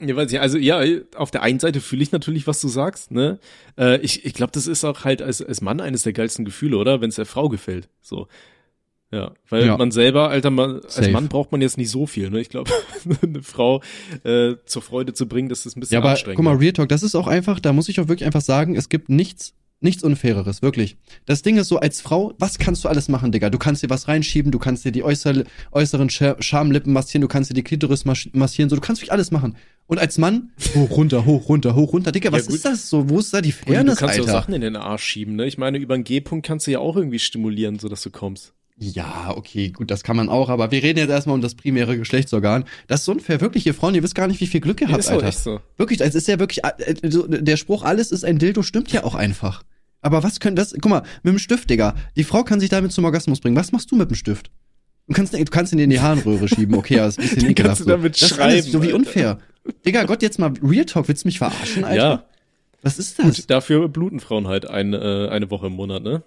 Ja, weiß ich, also ja, auf der einen Seite fühle ich natürlich, was du sagst, ne? Äh, ich ich glaube, das ist auch halt als, als Mann eines der geilsten Gefühle, oder? Wenn es der Frau gefällt. So. Ja, weil Ja. man selber, alter Mann, als Safe. Mann braucht man jetzt nicht so viel, ne? Ich glaube, [laughs] eine Frau äh, zur Freude zu bringen, das ist ein bisschen Ja, aber anstrengend. guck mal, Real Talk, das ist auch einfach, da muss ich auch wirklich einfach sagen, es gibt nichts, nichts Unfaireres, wirklich. Das Ding ist so, als Frau, was kannst du alles machen, Digga? Du kannst dir was reinschieben, du kannst dir die äußere, äußeren Scha- Schamlippen massieren, du kannst dir die Klitoris mas- massieren, so, du kannst wirklich alles machen. Und als Mann, hoch, runter, hoch, runter, hoch, runter, Digga, was gut. ist das so? Wo ist da die Und du Fairness, kannst ja? Sachen in den Arsch schieben, ne? Ich meine, über einen G-Punkt kannst du ja auch irgendwie stimulieren, sodass du kommst. Ja, okay, gut, das kann man auch, aber wir reden jetzt erstmal um das primäre Geschlechtsorgan. Das ist unfair, wirklich, ihr Frauen, ihr wisst gar nicht, wie viel Glück ihr habt, ist so, Alter. echt so. Wirklich, es ist ja wirklich, äh, so, der Spruch, alles ist ein Dildo, stimmt ja auch einfach. Aber was können das, guck mal, mit dem Stift, Digga, die Frau kann sich damit zum Orgasmus bringen. Was machst du mit dem Stift? Du kannst, du kannst ihn in die Harnröhre schieben, okay, aber ist ein bisschen [laughs] Den ekelhaft. kannst du damit das ist alles schreiben, so wie unfair. Digga, Gott, jetzt mal Real Talk, willst du mich verarschen, Alter? Ja. Was ist das? Gut, dafür bluten Frauen halt eine, äh, eine Woche im Monat, ne?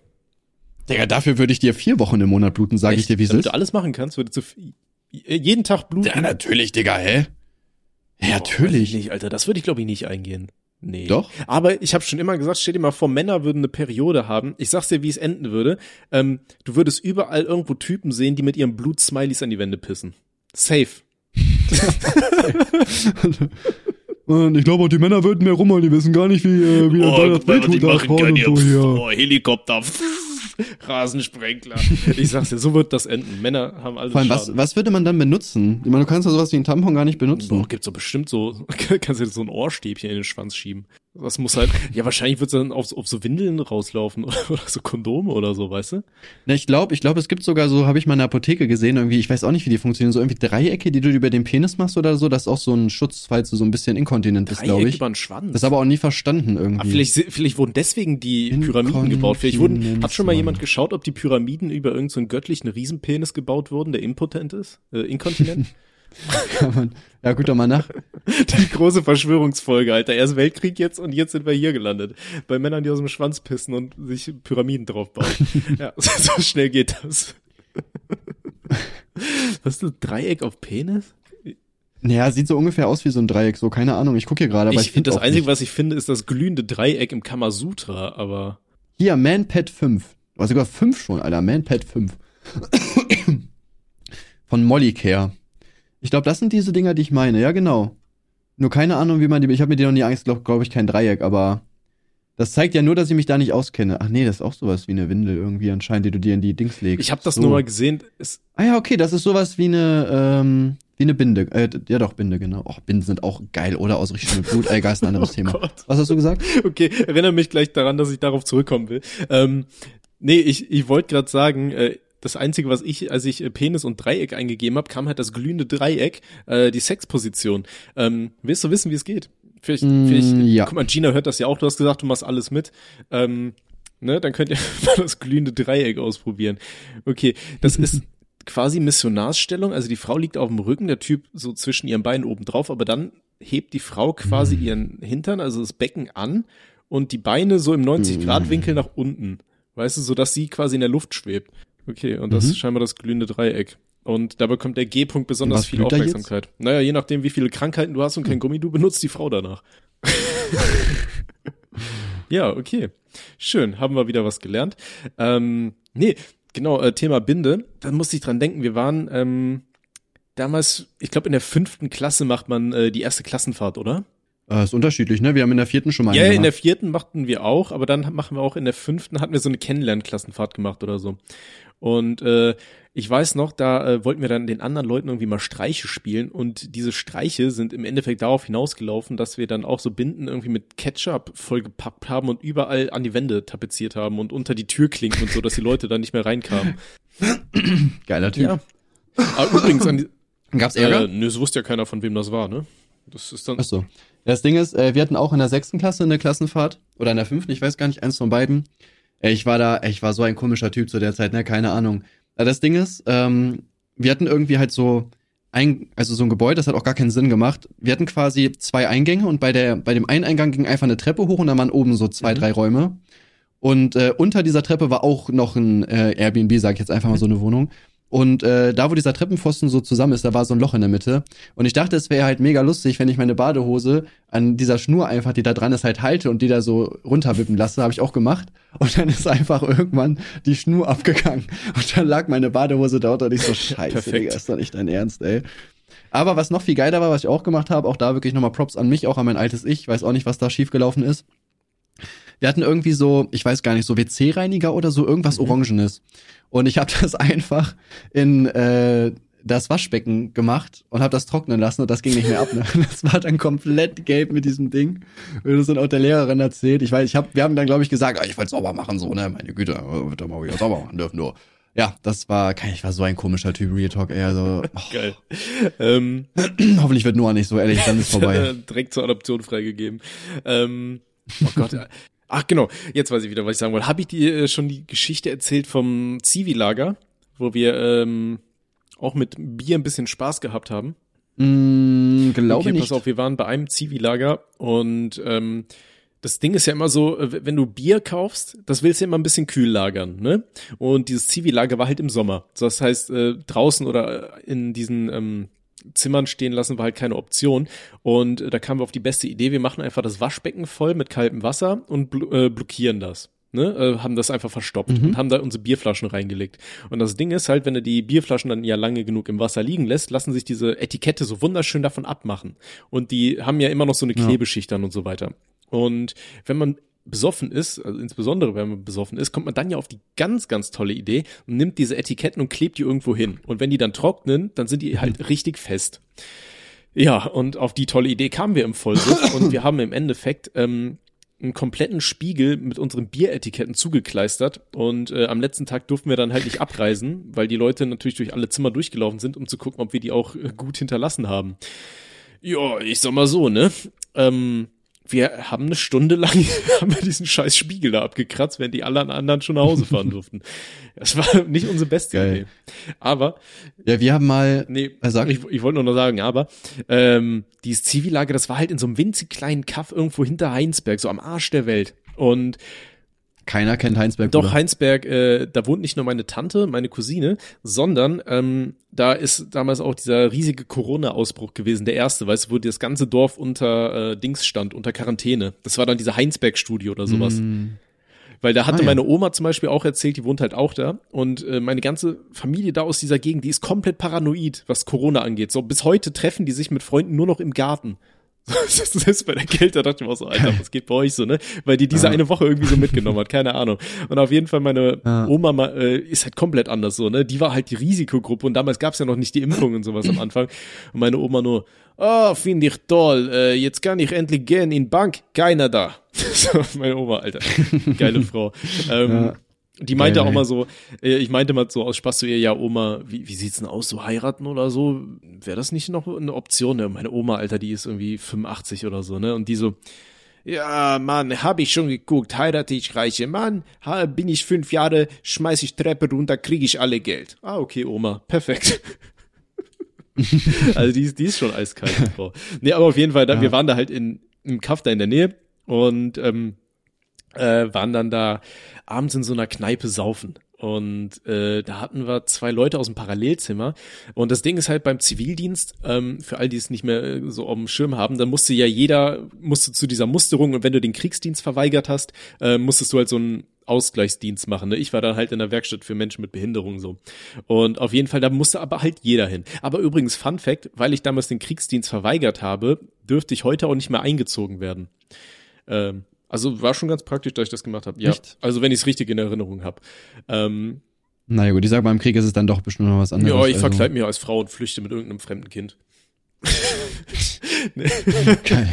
Digga, dafür würde ich dir vier Wochen im Monat bluten, sage ich dir, wie es ist. du alles machen kannst, würdest du f- jeden Tag bluten. Ja, natürlich, Digga, hä? Ja, natürlich. ich nicht, Alter, das würde ich glaube ich nicht eingehen. Nee. Doch? Aber ich habe schon immer gesagt, stell dir mal vor, Männer würden eine Periode haben. Ich sag's dir, wie es enden würde. Ähm, du würdest überall irgendwo Typen sehen, die mit ihren Blutsmileys an die Wände pissen. Safe. Und [laughs] ich glaube auch die Männer würden mehr rumholen, die wissen gar nicht, wie, äh, wie Oh, das wehtut, das Porn und so hier. Oh, Helikopter. [laughs] Rasensprenkler. Ich sag's dir, so wird das enden. Männer haben alles Vor allem, was, was würde man dann benutzen? Ich meine, du kannst ja sowas wie ein Tampon gar nicht benutzen. Boah, gibt's doch bestimmt so, [laughs] kannst du dir so ein Ohrstäbchen in den Schwanz schieben. Das muss halt, ja, wahrscheinlich wird es dann auf, auf so Windeln rauslaufen [laughs] oder, so Kondome oder so, weißt du? Na, ich glaube, ich glaube, es gibt sogar so, habe ich mal in der Apotheke gesehen, irgendwie, ich weiß auch nicht, wie die funktionieren, so irgendwie Dreiecke, die du über den Penis machst oder so, das ist auch so ein Schutz, falls du so ein bisschen inkontinent bist, glaube ich. über den Schwanz. Das aber auch nie verstanden irgendwie. Aber vielleicht, vielleicht wurden deswegen die Pyramiden gebaut. Vielleicht wurden, hat schon mal jemand geschaut, ob die Pyramiden über irgendeinen so göttlichen Riesenpenis gebaut wurden, der impotent ist, äh, inkontinent? [laughs] Kann [laughs] man, ja, gut, doch mal nach. die große Verschwörungsfolge, Alter. Erst Weltkrieg jetzt und jetzt sind wir hier gelandet. Bei Männern, die aus dem Schwanz pissen und sich Pyramiden draufbauen. [laughs] ja, so schnell geht das. Was ist das? Dreieck auf Penis? Naja, sieht so ungefähr aus wie so ein Dreieck, so, keine Ahnung, ich gucke hier gerade, aber ich, ich finde, das Einzige, nicht. was ich finde, ist das glühende Dreieck im Kamasutra, aber Hier, Manpad 5. Oder sogar 5 schon, Alter, Manpad 5. [coughs] Von Molicare. Ich glaube, das sind diese Dinger, die ich meine, ja, genau. Nur keine Ahnung, wie man die, ich habe mir die noch nie Angst, glaube glaub ich, kein Dreieck, aber das zeigt ja nur, dass ich mich da nicht auskenne. Ach nee, das ist auch sowas wie eine Windel irgendwie anscheinend, die du dir in die Dings legst. ich habe das so. nur mal gesehen. Es, Ah ja, okay, das ist sowas wie eine, ähm, wie eine Binde. Äh, ja doch, Binde, genau. Och, Binden sind auch geil, oder? Aus richtig mit Blut. Ey, geil, ist ein anderes [laughs] Oh Thema. Gott. Was hast du gesagt? okay, erinnere mich gleich daran, dass ich darauf zurückkommen will. Ähm, nee, ich, ich wollte gerade sagen, äh, das Einzige, was ich, als ich äh, Penis und Dreieck eingegeben habe, kam halt das glühende Dreieck, äh, die Sexposition. Ähm, willst du wissen, wie es geht? Vielleicht, Mm, vielleicht, ja. guck mal, Gina hört das ja auch, du hast gesagt, du machst alles mit. Ähm, ne, dann könnt ihr [laughs] mal das glühende Dreieck ausprobieren. Okay, das ist [laughs] quasi Missionarsstellung, also die Frau liegt auf dem Rücken, der Typ so zwischen ihren Beinen oben drauf, aber dann hebt die Frau quasi ihren Hintern, also das Becken an und die Beine so im 90-Grad-Winkel nach unten. Weißt du, so dass sie quasi in der Luft schwebt. Okay, und das Mhm. ist scheinbar das glühende Dreieck. Und da bekommt der G-Punkt besonders viel? Aufmerksamkeit. Naja, je nachdem, wie viele Krankheiten du hast und kein Gummi, du benutzt die Frau danach. [laughs] ja, okay. Schön, haben wir wieder was gelernt. Ähm, nee, genau, äh, Thema Binde. Da musste ich dran denken, wir waren ähm, damals, ich glaube in der fünften Klasse macht man äh, die erste Klassenfahrt, oder? Äh, ist unterschiedlich, ne? Wir haben in der vierten schon mal Ja, eine in der vierten machten wir auch, aber dann machen wir auch in der fünften, hatten wir so eine Kennenlernklassenfahrt gemacht oder so. Und äh, ich weiß noch, da äh, wollten wir dann den anderen Leuten irgendwie mal Streiche spielen und diese Streiche sind im Endeffekt darauf hinausgelaufen, dass wir dann auch so Binden irgendwie mit Ketchup vollgepackt haben und überall an die Wände tapeziert haben und unter die Türklinken und so, dass die Leute dann nicht mehr reinkamen. Geiler Typ. Ja. Aber übrigens, an die, Gab's Ärger? äh, nö, es wusste ja keiner, von wem das war, ne? Das ist dann. Ach so. Das Ding ist, äh, wir hatten auch in der sechsten Klasse eine Klassenfahrt. Oder in der fünften, ich weiß gar nicht, eins von beiden. Ich war da, ich war so ein komischer Typ zu der Zeit, ne, keine Ahnung. Das Ding ist, ähm, wir hatten irgendwie halt so ein, also so ein Gebäude, das hat auch gar keinen Sinn gemacht. Wir hatten quasi zwei Eingänge und bei der, bei dem einen Eingang ging einfach eine Treppe hoch und dann waren oben so zwei, Mhm. drei Räume. Und äh, unter dieser Treppe war auch noch ein äh, Airbnb, sag ich jetzt einfach mal so eine Wohnung. Und äh, da, wo dieser Treppenpfosten so zusammen ist, da war so ein Loch in der Mitte. Und ich dachte, es wäre halt mega lustig, wenn ich meine Badehose an dieser Schnur einfach, die da dran ist, halt halte und die da so runterwippen lasse. Habe ich auch gemacht. Und dann ist einfach irgendwann die Schnur abgegangen. Und dann lag meine Badehose dort und ich so, [laughs] scheiße, Perfekt. Digga, ist doch nicht dein Ernst, ey. Aber was noch viel geiler war, was ich auch gemacht habe, auch da wirklich nochmal Props an mich, auch an mein altes Ich, weiß auch nicht, was da schiefgelaufen ist. Wir hatten irgendwie so, ich weiß gar nicht, so WC-Reiniger oder so, irgendwas Mhm. Orangenes. Und ich habe [laughs] das einfach in äh, das Waschbecken gemacht und habe das trocknen lassen und das ging nicht mehr ab. Ne? [laughs] Das war dann komplett gelb mit diesem Ding. Und das dann auch der Lehrerin erzählt. Ich weiß, ich hab, wir haben dann glaube ich gesagt, ah, ich wollte sauber machen, so ne, meine Güte, wird doch mal wieder sauber machen dürfen nur. Ja, das war, ich war so ein komischer Typ, Real Talk, ey, also, oh, [laughs] Geil. Ähm, [clears throat] hoffentlich wird Noah nicht so ehrlich, dann ist vorbei. Direkt zur Adoption freigegeben. Ähm, oh Gott. Äh, Ach genau, jetzt weiß ich wieder, was ich sagen wollte. Habe ich dir äh, schon die Geschichte erzählt vom Zivi-Lager, wo wir ähm, auch mit Bier ein bisschen Spaß gehabt haben? Mm, glaube okay, nicht. pass auf, wir waren bei einem Zivi-Lager und ähm, das Ding ist ja immer so, äh, wenn du Bier kaufst, das willst du ja immer ein bisschen kühl lagern, ne? Und dieses Zivi-Lager war halt im Sommer. Das heißt, äh, draußen oder in diesen ähm, Zimmern stehen lassen war halt keine Option. Und äh, da kamen wir auf die beste Idee, wir machen einfach das Waschbecken voll mit kaltem Wasser und blo äh, blockieren das. Ne, äh, haben das einfach verstopft Mhm. und haben da unsere Bierflaschen reingelegt. Und das Ding ist halt, wenn du die Bierflaschen dann ja lange genug im Wasser liegen lässt, lassen sich diese Etikette so wunderschön davon abmachen. Und die haben ja immer noch so eine. Klebeschicht dann und so weiter. Und wenn man besoffen ist, also insbesondere wenn man besoffen ist, kommt man dann ja auf die ganz, ganz tolle Idee und nimmt diese Etiketten und klebt die irgendwo hin. Und wenn die dann trocknen, dann sind die halt richtig fest. Ja, und auf die tolle Idee kamen wir im Vollsuff [laughs] und wir haben im Endeffekt ähm, einen kompletten Spiegel mit unseren Bieretiketten zugekleistert und äh, am letzten Tag durften wir dann halt nicht abreisen, weil die Leute natürlich durch alle Zimmer durchgelaufen sind, um zu gucken, ob wir die auch äh, gut hinterlassen haben. Ja, ich sag mal so, ne? Ähm, wir haben eine Stunde lang [laughs] haben wir diesen scheiß Spiegel da abgekratzt, während die alle anderen schon nach Hause fahren durften. Das war nicht unsere beste Geil. Idee. Aber Ja, wir haben mal. Nee, Er sagt- ich, ich wollte nur noch sagen, aber ähm, dieses Zivilager, das war halt in so einem winzig kleinen Kaff irgendwo hinter Heinsberg, so am Arsch der Welt. Und Keiner kennt Heinsberg. doch, Bruder. Heinsberg, äh, da wohnt nicht nur meine Tante, meine Cousine, sondern ähm, da ist damals auch dieser riesige Corona-Ausbruch gewesen, der erste, weißt du, wo das ganze Dorf unter äh, Dings stand, unter Quarantäne. Das war dann diese Heinsberg-Studie oder sowas. Mm. Weil da hatte Ah, ja. meine Oma zum Beispiel auch erzählt, die wohnt halt auch da. Und äh, meine ganze Familie da aus dieser Gegend, die ist komplett paranoid, was Corona angeht. So bis heute treffen die sich mit Freunden nur noch im Garten. [laughs] Das ist bei der Kälte, da dachte ich mir auch so, Alter, was geht bei euch so, ne? Weil die diese Ja. eine Woche irgendwie so mitgenommen hat, keine Ahnung. Und auf jeden Fall, meine Ja. Oma ma- äh, ist halt komplett anders so, ne? Die war halt die Risikogruppe und damals gab's ja noch nicht die Impfung und sowas am Anfang. Und meine Oma nur, oh, finde ich toll, äh, jetzt kann ich endlich gehen in Bank, keiner da. [laughs] so, meine Oma, Alter. Geile Frau. Ähm, Ja. Die meinte auch mal so, äh, ich meinte mal so aus Spaß zu ihr, ja Oma, wie, wie sieht's denn aus, so heiraten oder so? Wäre das nicht noch eine Option? Ne? Meine Oma, Alter, die ist irgendwie 85 oder so, ne? Und die so, ja, Mann, hab ich schon geguckt, heirate ich reiche Mann, bin ich fünf Jahre, schmeiß ich Treppe runter, krieg ich alle Geld. Ah, okay, Oma, perfekt. [laughs] also die ist, die ist schon eiskalt, die Frau. Nee, aber auf jeden Fall, da, Ja. wir waren da halt in, im Kaff da in der Nähe und ähm, äh, waren dann da abends in so einer Kneipe saufen. Und äh, da hatten wir zwei Leute aus dem Parallelzimmer. Und das Ding ist halt beim Zivildienst, ähm, für all die es nicht mehr äh, so auf dem Schirm haben, dann musste ja jeder, musste zu dieser Musterung und wenn du den Kriegsdienst verweigert hast, äh, musstest du halt so einen Ausgleichsdienst machen. Ne? Ich war dann halt in der Werkstatt für Menschen mit Behinderung so. Und auf jeden Fall, da musste aber halt jeder hin. Aber übrigens, Fun Fact, weil ich damals den Kriegsdienst verweigert habe, dürfte ich heute auch nicht mehr eingezogen werden. Ähm, also war schon ganz praktisch, dass ich das gemacht habe. Ja, Echt? also wenn ich es richtig in Erinnerung habe. Ähm, Naja, gut, ich sag mal, im Krieg ist es dann doch bestimmt noch was anderes. ja, ich also- verkleide mich als Frau und flüchte mit irgendeinem fremden Kind. nee. [laughs] Geil.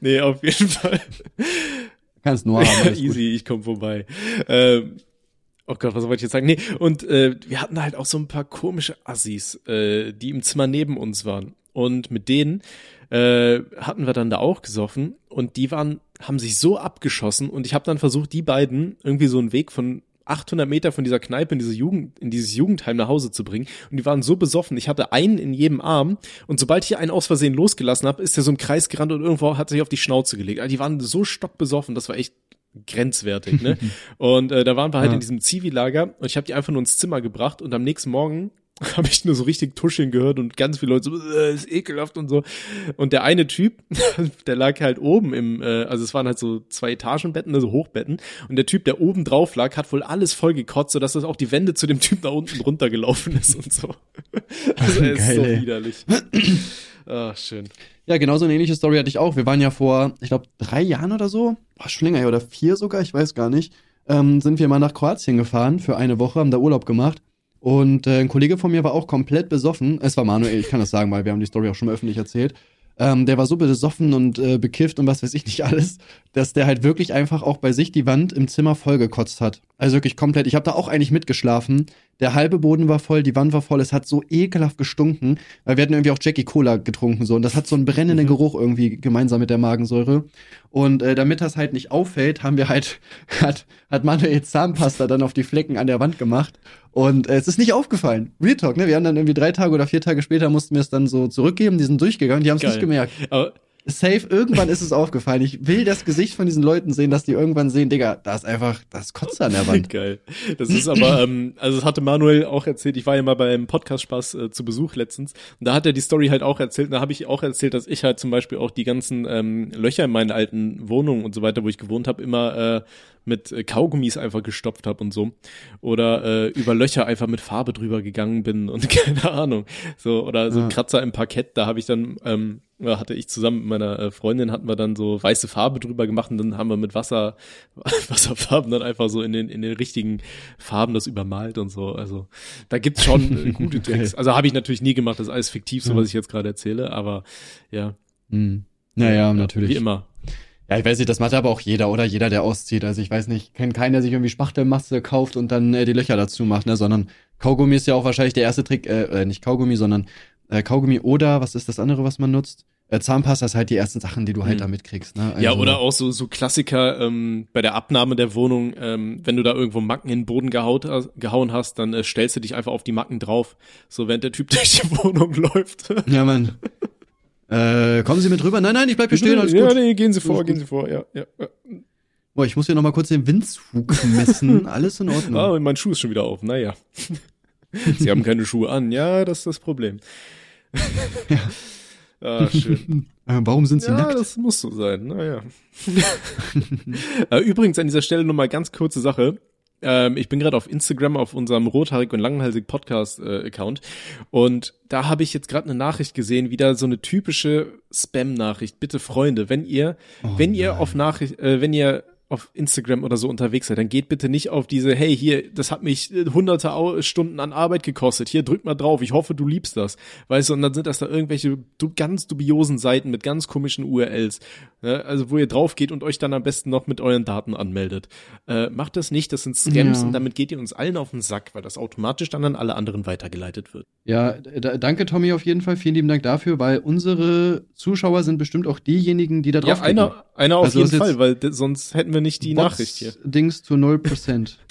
nee, [laughs] auf jeden Fall. Kannst nur haben. alles [laughs] gut. Easy, ich komme vorbei. Ähm, oh Gott, was wollte ich jetzt sagen? Nee, und äh, wir hatten halt auch so ein paar komische Assis, äh, die im Zimmer neben uns waren. Und mit denen äh, hatten wir dann da auch gesoffen und die waren, haben sich so abgeschossen und ich habe dann versucht, die beiden irgendwie so einen Weg von 800 Meter von dieser Kneipe in diese Jugend, in dieses Jugendheim nach Hause zu bringen. Und die waren so besoffen. Ich hatte einen in jedem Arm. Und sobald ich einen aus Versehen losgelassen habe, ist der so im Kreis gerannt und irgendwo hat sich auf die Schnauze gelegt. Also die waren so stockbesoffen. Das war echt grenzwertig, ne? [laughs] und äh, da waren wir halt Ja. in diesem Zivi-Lager und ich habe die einfach nur ins Zimmer gebracht und am nächsten Morgen [laughs] habe ich nur so richtig tuscheln gehört und ganz viele Leute so, äh, ist ekelhaft und so. Und der eine Typ, [laughs] der lag halt oben im, äh, also es waren halt so zwei Etagenbetten, also Hochbetten. Und der Typ, der oben drauf lag, hat wohl alles voll gekotzt, sodass das auch die Wände zu dem Typ da unten runtergelaufen [laughs] ist und so. Also er ist Geil, so ey. widerlich. [clears throat] Ah, schön. Ja, genau so eine ähnliche Story hatte ich auch. Wir waren ja vor, ich glaube, drei Jahren oder so, oh, schon länger oder vier sogar, ich weiß gar nicht, ähm, sind wir mal nach Kroatien gefahren für eine Woche, haben da Urlaub gemacht. Und äh, ein Kollege von mir war auch komplett besoffen. Es war Manuel, ich kann das sagen, weil wir haben die Story auch schon mal öffentlich erzählt. Ähm, der war so besoffen und äh, bekifft und was weiß ich nicht [laughs] alles, dass der halt wirklich einfach auch bei sich die Wand im Zimmer vollgekotzt hat. Also wirklich komplett. Ich habe da auch eigentlich mitgeschlafen. Der halbe Boden war voll, die Wand war voll. Es hat so ekelhaft gestunken, weil wir hatten irgendwie auch Jackie Cola getrunken so und das hat so einen brennenden Mhm. Geruch irgendwie gemeinsam mit der Magensäure. Und äh, damit das halt nicht auffällt, haben wir halt [laughs] hat hat Manuel Zahnpasta dann auf die Flecken an der Wand gemacht und äh, es ist nicht aufgefallen. Real Talk, ne? Wir haben dann irgendwie drei Tage oder vier Tage später mussten wir es dann so zurückgeben. Die sind durchgegangen, die haben es nicht gemerkt. Aber Safe, irgendwann ist es aufgefallen. Ich will das Gesicht von diesen Leuten sehen, dass die irgendwann sehen, Digga, da ist einfach, das ist Kotze an der [laughs] Wand. Geil. Das ist aber, [laughs] ähm, also das hatte Manuel auch erzählt, ich war ja mal beim Podcast-Spaß äh, zu Besuch letztens und da hat er die Story halt auch erzählt und da habe ich auch erzählt, dass ich halt zum Beispiel auch die ganzen ähm, Löcher in meinen alten Wohnungen und so weiter, wo ich gewohnt habe, immer äh, mit äh, Kaugummis einfach gestopft habe und so. Oder äh, über Löcher einfach mit Farbe drüber gegangen bin [laughs] und keine Ahnung. So, oder so Ja. Kratzer im Parkett, da habe ich dann, ähm, ja, hatte ich zusammen mit meiner äh, Freundin, hatten wir dann so weiße Farbe drüber gemacht und dann haben wir mit Wasser, [laughs] Wasserfarben dann einfach so in den, in den richtigen Farben das übermalt und so. Also da gibt's schon äh, [laughs] gute Tricks. Also habe ich natürlich nie gemacht, das ist alles fiktiv, so Ja. was ich jetzt gerade erzähle, aber ja. Hm. Naja, natürlich. Wie immer. Ja, ich weiß nicht, das macht aber auch jeder, oder? Jeder, der auszieht. Also ich weiß nicht, ich kenne keinen, der sich irgendwie Spachtelmasse kauft und dann äh, die Löcher dazu macht, ne? Sondern Kaugummi ist ja auch wahrscheinlich der erste Trick, äh, äh nicht Kaugummi, sondern äh, Kaugummi oder was ist das andere, was man nutzt? Äh, Zahnpasta ist halt die ersten Sachen, die du halt Mhm. da mitkriegst, ne? Ja, Also- oder auch so, so Klassiker ähm, bei der Abnahme der Wohnung, ähm, wenn du da irgendwo Macken in den Boden gehaut, gehauen hast, dann äh, stellst du dich einfach auf die Macken drauf, so während der Typ [laughs] durch die Wohnung läuft. Ja, Mann. Äh, kommen Sie mit rüber? Nein, nein, ich bleib hier stehen, alles ja, gut. nee, gehen Sie vor, Alles gehen gut. Sie vor, ja, ja. ja. Boah, ich muss hier noch mal kurz den Windzug messen. [laughs] Alles in Ordnung. Ah, und mein Schuh ist schon wieder auf, naja. [laughs] Sie haben keine Schuhe an, ja, das ist das Problem. [laughs] Ah, schön. Äh, warum sind Sie Ja, nackt? das muss so sein, naja. äh, übrigens an dieser Stelle nur mal ganz kurze Sache. Ähm, ich bin gerade auf Instagram auf unserem rothaarig und langhalsig Podcast äh, Account und da habe ich jetzt gerade eine Nachricht gesehen, wieder so eine typische Spam-Nachricht. Bitte Freunde, wenn ihr, Oh wenn ihr nein. auf Nachricht, äh, wenn ihr auf Instagram oder so unterwegs seid, dann geht bitte nicht auf diese, hey, hier, das hat mich äh, hunderte Stunden an Arbeit gekostet, hier, drück mal drauf, ich hoffe, du liebst das. Weißt du, und dann sind das da irgendwelche ganz dubiosen Seiten mit ganz komischen URLs, ne? also wo ihr drauf geht und euch dann am besten noch mit euren Daten anmeldet. Äh, macht das nicht, das sind Scams Ja. und damit geht ihr uns allen auf den Sack, weil das automatisch dann an alle anderen weitergeleitet wird. Ja, danke Tommy auf jeden Fall. Vielen lieben Dank dafür, weil unsere Zuschauer sind bestimmt auch diejenigen, die da drauf Ja, einer, einer auf Also jeden Fall, weil sonst hätten wir nicht die Nachricht hier. Dings zu 0%. [laughs]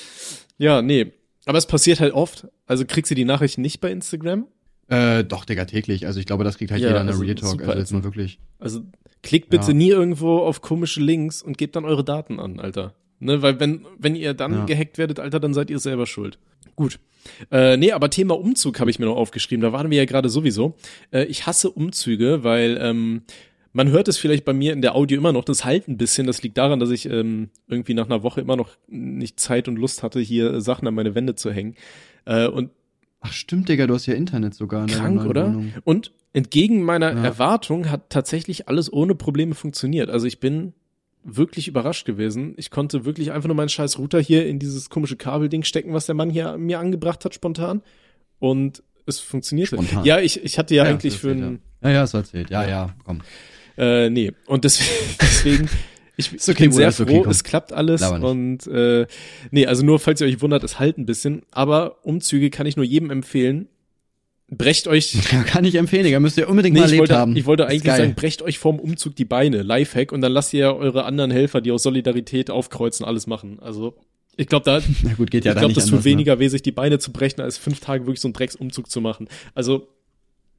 Ja, nee. Aber es passiert halt oft. Also kriegst du die Nachrichten nicht bei Instagram? äh, doch, Digga, täglich. Also ich glaube, das kriegt halt Ja, jeder in der also Real Talk. Also jetzt mal wirklich. Also klickt bitte Ja. nie irgendwo auf komische Links und gebt dann eure Daten an, Alter. Ne, weil wenn, wenn ihr dann Ja. gehackt werdet, Alter, dann seid ihr selber schuld. Gut. Äh, nee, aber Thema Umzug habe ich mir noch aufgeschrieben. Da waren wir ja gerade sowieso. Äh, ich hasse Umzüge, weil ähm, man hört es vielleicht bei mir in der Audio immer noch, das halt ein bisschen. Das liegt daran, dass ich ähm, irgendwie nach einer Woche immer noch nicht Zeit und Lust hatte, hier Sachen an meine Wände zu hängen. Äh, und Ach stimmt, Digga, du hast ja Internet sogar krank, oder? Wohnung. Und entgegen meiner Ja. Erwartung hat tatsächlich alles ohne Probleme funktioniert. Also ich bin wirklich überrascht gewesen. Ich konnte wirklich einfach nur meinen scheiß Router hier in dieses komische Kabelding stecken, was der Mann hier mir angebracht hat, spontan. Und es funktionierte. Spontan. Ja, ich, ich hatte ja, Ja, eigentlich für ein, Ja, ja, ist erzählt. Ja, ja, komm. Äh, nee. Und deswegen, [laughs] deswegen ich, okay, ich bin sehr okay, froh, komm. es klappt alles und äh, nee, also nur falls ihr euch wundert, es halt ein bisschen, aber Umzüge kann ich nur jedem empfehlen. Brecht euch [laughs] Kann ich empfehlen, Digga. Müsst ihr unbedingt Nee, mal ich erlebt wollte, haben. ich wollte eigentlich sagen, brecht euch vorm Umzug die Beine, Lifehack, und dann lasst ihr eure anderen Helfer, die aus Solidarität aufkreuzen, alles machen. Also, ich glaube, da, ich [laughs] Na gut, geht ja da glaube, das tut anders, ne? weniger weh, sich die Beine zu brechen, als fünf Tage wirklich so einen Drecksumzug zu machen. Also,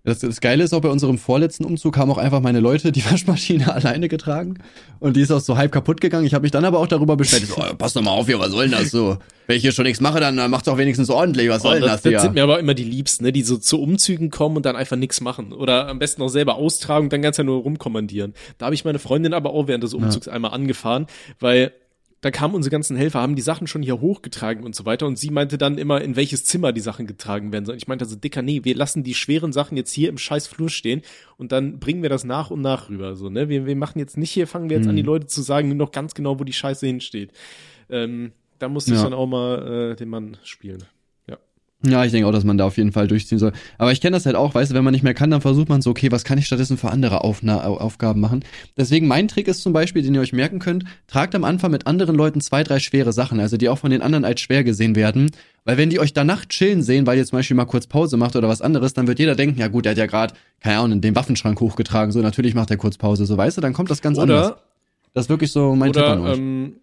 Das, das Geile ist auch bei unserem vorletzten Umzug haben auch einfach meine Leute die [laughs] Waschmaschine alleine getragen und die ist auch so halb kaputt gegangen. Ich habe mich dann aber auch darüber beschwert. So, oh, pass doch mal auf hier, was soll denn das so? Wenn ich hier schon nichts mache, dann macht's auch wenigstens ordentlich. Was soll oh, denn das, das, das hier? sind mir aber immer die Liebsten, ne, die so zu Umzügen kommen und dann einfach nichts machen. Oder am besten auch selber austragen und dann ganz ja nur rumkommandieren. Da habe ich meine Freundin aber auch während des Umzugs einmal angefahren, weil da kamen unsere ganzen Helfer, haben die Sachen schon hier hochgetragen und so weiter. Und sie meinte dann immer, in welches Zimmer die Sachen getragen werden sollen. Ich meinte also, Dicker, nee, wir lassen die schweren Sachen jetzt hier im scheiß Flur stehen und dann bringen wir das nach und nach rüber. So, ne? Wir, wir machen jetzt nicht hier, fangen wir jetzt an, die Mhm. Leute zu sagen, nur noch ganz genau, wo die Scheiße hinsteht. Ähm, da musste ich Ja. dann auch mal äh, den Mann spielen. Ja, ich denke auch, dass man da auf jeden Fall durchziehen soll. Aber ich kenne das halt auch, weißt du, wenn man nicht mehr kann, dann versucht man so, okay, was kann ich stattdessen für andere Aufna Au- Aufgaben machen? Deswegen mein Trick ist zum Beispiel, den ihr euch merken könnt, tragt am Anfang mit anderen Leuten zwei, drei schwere Sachen, also die auch von den anderen als schwer gesehen werden. Weil wenn die euch danach chillen sehen, weil ihr zum Beispiel mal kurz Pause macht oder was anderes, dann wird jeder denken, ja gut, der hat ja gerade, keine Ahnung, den Waffenschrank hochgetragen, so natürlich macht er kurz Pause, so weißt du, dann kommt das ganz anders. Oder, Das ist wirklich so mein Tipp an oder euch. ähm,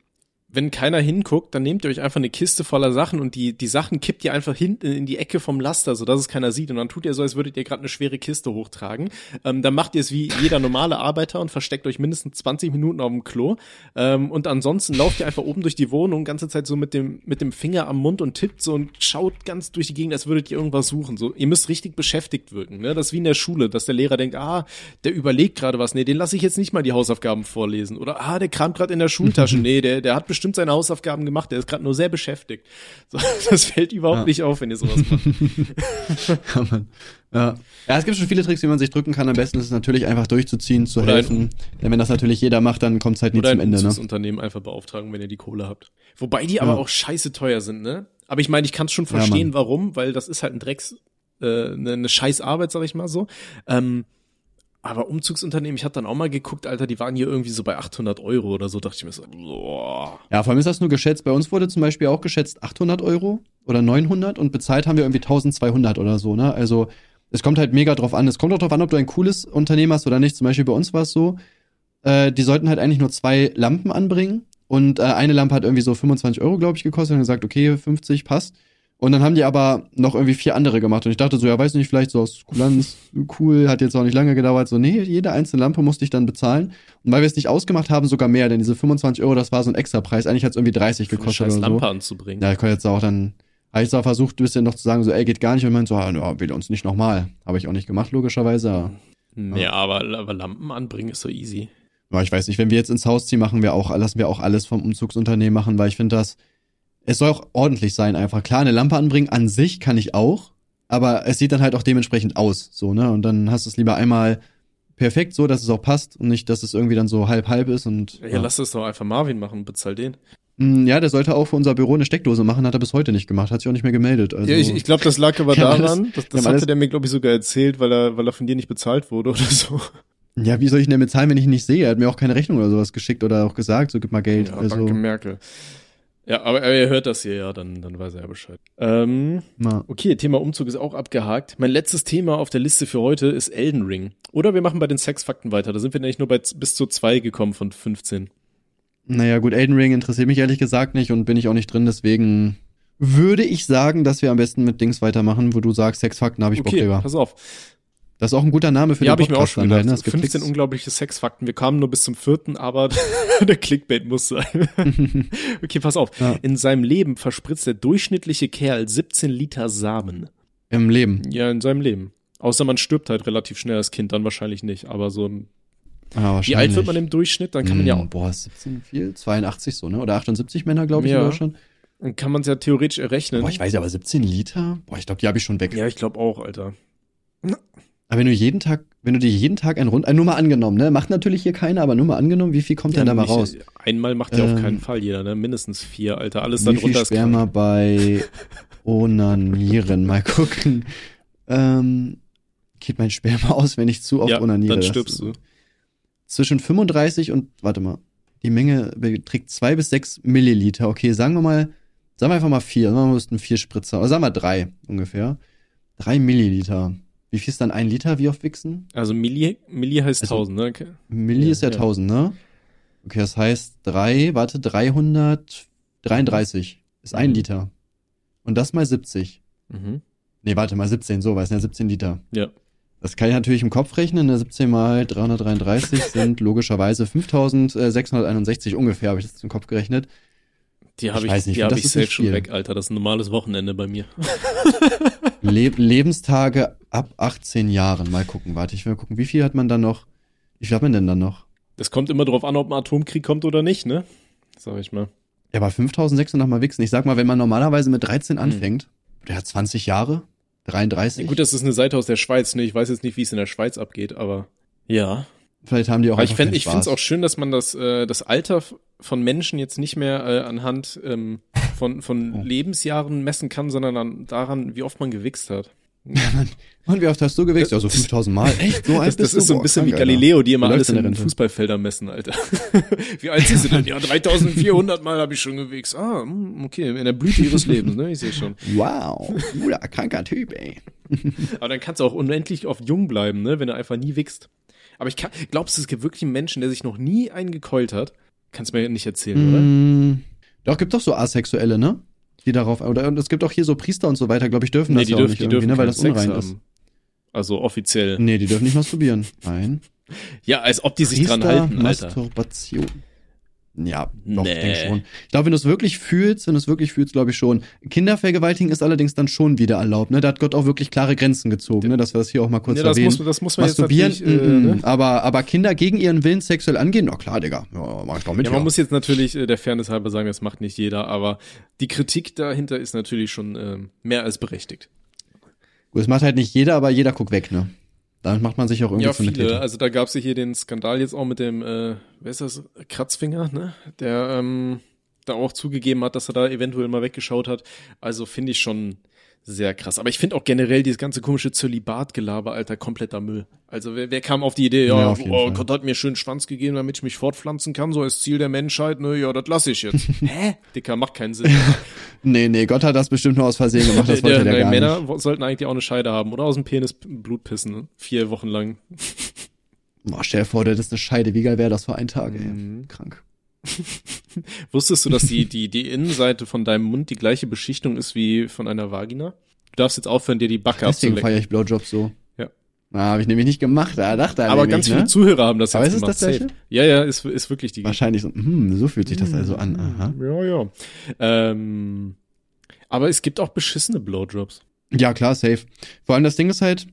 wenn keiner hinguckt, dann nehmt ihr euch einfach eine Kiste voller Sachen und die, die Sachen kippt ihr einfach hinten in die Ecke vom Laster, sodass es keiner sieht. Und dann tut ihr so, als würdet ihr gerade eine schwere Kiste hochtragen. Ähm, dann macht ihr es wie jeder normale Arbeiter und versteckt euch mindestens 20 Minuten auf dem Klo. Ähm, und ansonsten lauft ihr einfach oben durch die Wohnung, ganze Zeit so mit dem, mit dem Finger am Mund und tippt so und schaut ganz durch die Gegend, als würdet ihr irgendwas suchen. So, ihr müsst richtig beschäftigt wirken. Ne? Das ist wie in der Schule, dass der Lehrer denkt, ah, der überlegt gerade was. Nee, den lasse ich jetzt nicht mal die Hausaufgaben vorlesen. Oder ah, der kramt gerade in der Schultasche. [laughs] nee, der, der hat bestimmt seine Hausaufgaben gemacht, der ist gerade nur sehr beschäftigt. [laughs] So, das fällt überhaupt Ja. nicht auf, wenn ihr sowas macht. [laughs] Ja. Ja. ja, es gibt schon viele Tricks, wie man sich drücken kann. Am besten ist es natürlich einfach durchzuziehen, zu Oder ein- helfen. Denn wenn das natürlich jeder macht, dann kommt es halt nie Oder zum ein Ende. Ne? Umzugsunternehmen einfach beauftragen, wenn ihr die Kohle habt. Wobei die aber auch scheiße teuer sind, ne? Aber ich meine, ich kann es schon verstehen, warum, weil das ist halt ein Drecks, äh, eine, eine scheiß Arbeit, sag ich mal so. Ähm, aber Umzugsunternehmen, ich habe dann auch mal geguckt, Alter, die waren hier irgendwie so bei 800 Euro oder so, dachte ich mir so, boah. Ja, vor allem ist das nur geschätzt. Bei uns wurde zum Beispiel auch geschätzt 800 Euro oder 900 und bezahlt haben wir irgendwie 1200 oder so, ne? Also, es kommt halt mega drauf an. Es kommt auch drauf an, ob du ein cooles Unternehmen hast oder nicht. Zum Beispiel bei uns war es so, äh, die sollten halt eigentlich nur zwei Lampen anbringen und äh, eine Lampe hat irgendwie so 25 Euro, glaube ich, gekostet und gesagt, okay, 50 passt. Und dann haben die aber noch irgendwie vier andere gemacht. Und ich dachte so, ja, weiß nicht, vielleicht so aus Kulanz, cool, hat jetzt auch nicht lange gedauert. So, nee, jede einzelne Lampe musste ich dann bezahlen. Und weil wir es nicht ausgemacht haben, sogar mehr, denn diese 25 Euro, das war so ein extra Preis. Eigentlich hat es irgendwie 30 Für gekostet scheiß oder so. Lampe anzubringen. Ja, ich konnte jetzt auch dann, habe ich zwar versucht, ein bisschen noch zu sagen, so, ey, geht gar nicht. Und meinte so, ah, ja, will uns nicht nochmal. Habe ich auch nicht gemacht, logischerweise. Nee, aber, aber Lampen anbringen ist so easy. Ja, ich weiß nicht, wenn wir jetzt ins Haus ziehen, machen wir auch, lassen wir auch alles vom Umzugsunternehmen machen, weil ich finde das, es soll auch ordentlich sein einfach. Klar, eine Lampe anbringen an sich kann ich auch, aber es sieht dann halt auch dementsprechend aus, so, ne? Und dann hast du es lieber einmal perfekt so, dass es auch passt und nicht, dass es irgendwie dann so halb-halb ist und. Ja, lass das doch einfach Marvin machen, bezahl den. Mm, Ja, der sollte auch für unser Büro eine Steckdose machen, hat er bis heute nicht gemacht, hat sich auch nicht mehr gemeldet. Also, ja, ich, ich glaube, das lag aber [laughs] daran, alles- das, das hatte der mir, glaube ich, sogar erzählt, weil er, weil er von dir nicht bezahlt wurde oder so. ja, wie soll ich ihn denn bezahlen, wenn ich ihn nicht sehe? Er hat mir auch keine Rechnung oder sowas geschickt oder auch gesagt, so gib mal Geld. Ja, also, danke Merkel. Ja, aber er hört das hier, ja, dann, dann weiß er ja Bescheid. Ähm, na, okay, Thema Umzug ist auch abgehakt. Mein letztes Thema auf der Liste für heute ist Elden Ring. Oder wir machen bei den Sexfakten weiter. Da sind wir nämlich nur bei bis zu zwei gekommen von 15. Naja, gut, Elden Ring interessiert mich ehrlich gesagt nicht und bin ich auch nicht drin, deswegen würde ich sagen, dass wir am besten mit Dings weitermachen, wo du sagst, Sexfakten habe ich Bock, Okay, Digga. pass auf. Das ist auch ein guter Name für Ja, den habe ich mir auch Podcast schon gedacht. halt, ne? Es gibt 15 Klicks. unglaubliche Sexfakten. Wir kamen nur bis zum vierten, aber [laughs] der Clickbait muss sein. [laughs] okay, pass auf. Ja. In seinem Leben verspritzt der durchschnittliche Kerl 17 Liter Samen. Im Leben. Ja, in seinem Leben. Außer man stirbt halt relativ schnell als Kind, dann wahrscheinlich nicht. Aber so ein, Ah, wie alt wird man im Durchschnitt? Dann kann man ja Hm, auch, Boah, ist 17 viel? 82 so, ne? Oder 78 Männer, glaube ich, Ja. in Deutschland. dann kann man es ja theoretisch errechnen. Boah, ich weiß aber 17 Liter? Boah, ich glaube, die habe ich schon weg. ja, ich glaube auch, Alter. Aber wenn du jeden Tag, wenn du dir jeden Tag ein Rund, äh, nur mal angenommen, ne? Macht natürlich hier keiner, aber nur mal angenommen, wie viel kommt denn da mal raus? Einmal macht ja auf Ähm, keinen Fall jeder, ne? Mindestens vier, Alter. Alles dann runter ist Sperma krank. bei [laughs] Onanieren? Mal gucken. Ähm, geht mein Sperma aus, wenn ich zu oft Ja, onaniere? dann stirbst du. Zwischen 35 und, warte mal, die Menge beträgt zwei bis sechs Milliliter. Okay, sagen wir mal, sagen wir einfach mal vier. Sagen wir mal, müssten vier Spritzer. Oder sagen wir drei ungefähr. Drei Milliliter. Wie viel ist dann ein Liter? Wie oft wichsen? Also Milli, Milli heißt Also- 1000, ne? Okay. Milli Ja, ist ja ja. 1000, ne? Okay, das heißt drei, warte, 333 ist ein Mhm. Liter. Und das mal 70. Mhm. Nee, warte mal, 17, so, weil es sind ja 17 Liter. Ja. Das kann ich natürlich im Kopf rechnen. Ne? 17 mal 333 sind [laughs] logischerweise 5661 ungefähr, habe ich das im Kopf gerechnet. Die habe Ich ich, nicht, die habe das ich nicht schon weg, Alter. Das ist ein normales Wochenende bei mir. Le Lebenstage ab 18 Jahren. Mal gucken, warte, ich will mal gucken, wie viel hat man dann noch? Wie viel hat man denn dann noch? Das kommt immer drauf an, ob ein Atomkrieg kommt oder nicht, ne? Sag ich mal. Ja, bei 5600 mal wichsen. Ich sag mal, wenn man normalerweise mit 13 Hm. anfängt, der hat 20 Jahre, 33. Gut, das ist eine Seite aus der Schweiz, ne? Ich weiß jetzt nicht, wie es in der Schweiz abgeht, aber ja. Vielleicht haben die auch Aber ich fänd, keinen ich finde es auch schön, dass man das, äh, das Alter von Menschen jetzt nicht mehr äh, anhand ähm, von, von [laughs] Oh. Lebensjahren messen kann, sondern an, daran, wie oft man gewichst hat. Und wie oft hast du gewichst? Ja, so 5000 Mal. Echt? So alt Das, das du? ist so ein bisschen wie krank, Alter. Galileo, die immer Wie alles in Rente? Fußballfeldern messen, Alter. [laughs] wie alt sind sie denn? [laughs] Ja, 3400 Mal habe ich schon gewichst. Ah, hm, okay, in der Blüte ihres Lebens, ne? Ich sehe schon. Wow, guter, kranker Typ, ey. [laughs] Aber dann kannst du auch unendlich oft jung bleiben, ne? Wenn du einfach nie wichst. Aber ich kann, glaubst du, es gibt wirklich einen Menschen, der sich noch nie einen gekeult hat? Kannst mir nicht erzählen, oder? Mm, doch, gibt doch so Asexuelle, ne? Die darauf, oder und es gibt auch hier so Priester und so weiter, glaube ich, dürfen das ja auch nicht irgendwie, ne? Weil das unrein ist. haben. Also offiziell. Nee, die dürfen nicht masturbieren. Nein. Ja, als ob die sich dran halten, Alter. Masturbation. Ja, doch, Nee. ich denke schon. Ich glaube, wenn du es wirklich fühlst, wenn du es wirklich fühlst, glaube ich schon. Kindervergewaltigen ist allerdings dann schon wieder erlaubt, ne? Da hat Gott auch wirklich klare Grenzen gezogen, ne? Dass wir das hier auch mal kurz Ja, das, erwähnen. muss, das muss man jetzt Masturbieren, natürlich, äh, ne? aber, aber Kinder gegen ihren Willen sexuell angehen, na klar, Digga. Ja, mach ich doch mit. Ja, man muss jetzt natürlich äh, der Fairness halber sagen, das macht nicht jeder, aber die Kritik dahinter ist natürlich schon ähm, mehr als berechtigt. Gut, das macht halt nicht jeder, aber jeder guckt weg, ne? Damit macht man sich auch irgendwie Ja, viele. Mittäter. Also da gab es ja hier den Skandal jetzt auch mit dem, äh, wer ist das, Kratzfinger, ne? Der ähm, da auch zugegeben hat, dass er da eventuell mal weggeschaut hat. Also finde ich schon Sehr krass. Aber ich finde auch generell dieses ganze komische Zölibat-Gelaber, Alter, kompletter Müll. Also wer, wer kam auf die Idee, ja, Ja, oh. Gott hat mir schön Schwanz gegeben, damit ich mich fortpflanzen kann, so als Ziel der Menschheit, ne, ja, das lasse ich jetzt. [laughs] Hä? Dicker, macht keinen Sinn. [laughs] Nee, nee, Gott hat das bestimmt nur aus Versehen gemacht, das [laughs] wollte Der- der der gar Männer nicht. sollten eigentlich auch eine Scheide haben oder aus dem Penis Blut pissen, ne? vier Wochen lang. Boah, stell dir vor, das ist eine Scheide, wie geil wäre das vor einen Tag, ey. Mhm. Krank. [laughs] Wusstest du, dass die, die, die Innenseite von deinem Mund die gleiche Beschichtung ist wie von einer Vagina? Du darfst jetzt aufhören, dir die Backe Deswegen feiere ich Blowjobs so. Ja. Na, habe ich nämlich nicht gemacht, da dachte er Aber nämlich, ganz viele ne? Zuhörer haben das Aber jetzt ist gemacht. das safe. Ja, ja, ist, ist wirklich die Wahrscheinlich so, hm, so fühlt sich das also an, aha. Ja, ja. Ähm, aber es gibt auch beschissene Blowjobs. Ja, klar, safe. Vor allem das Ding ist halt,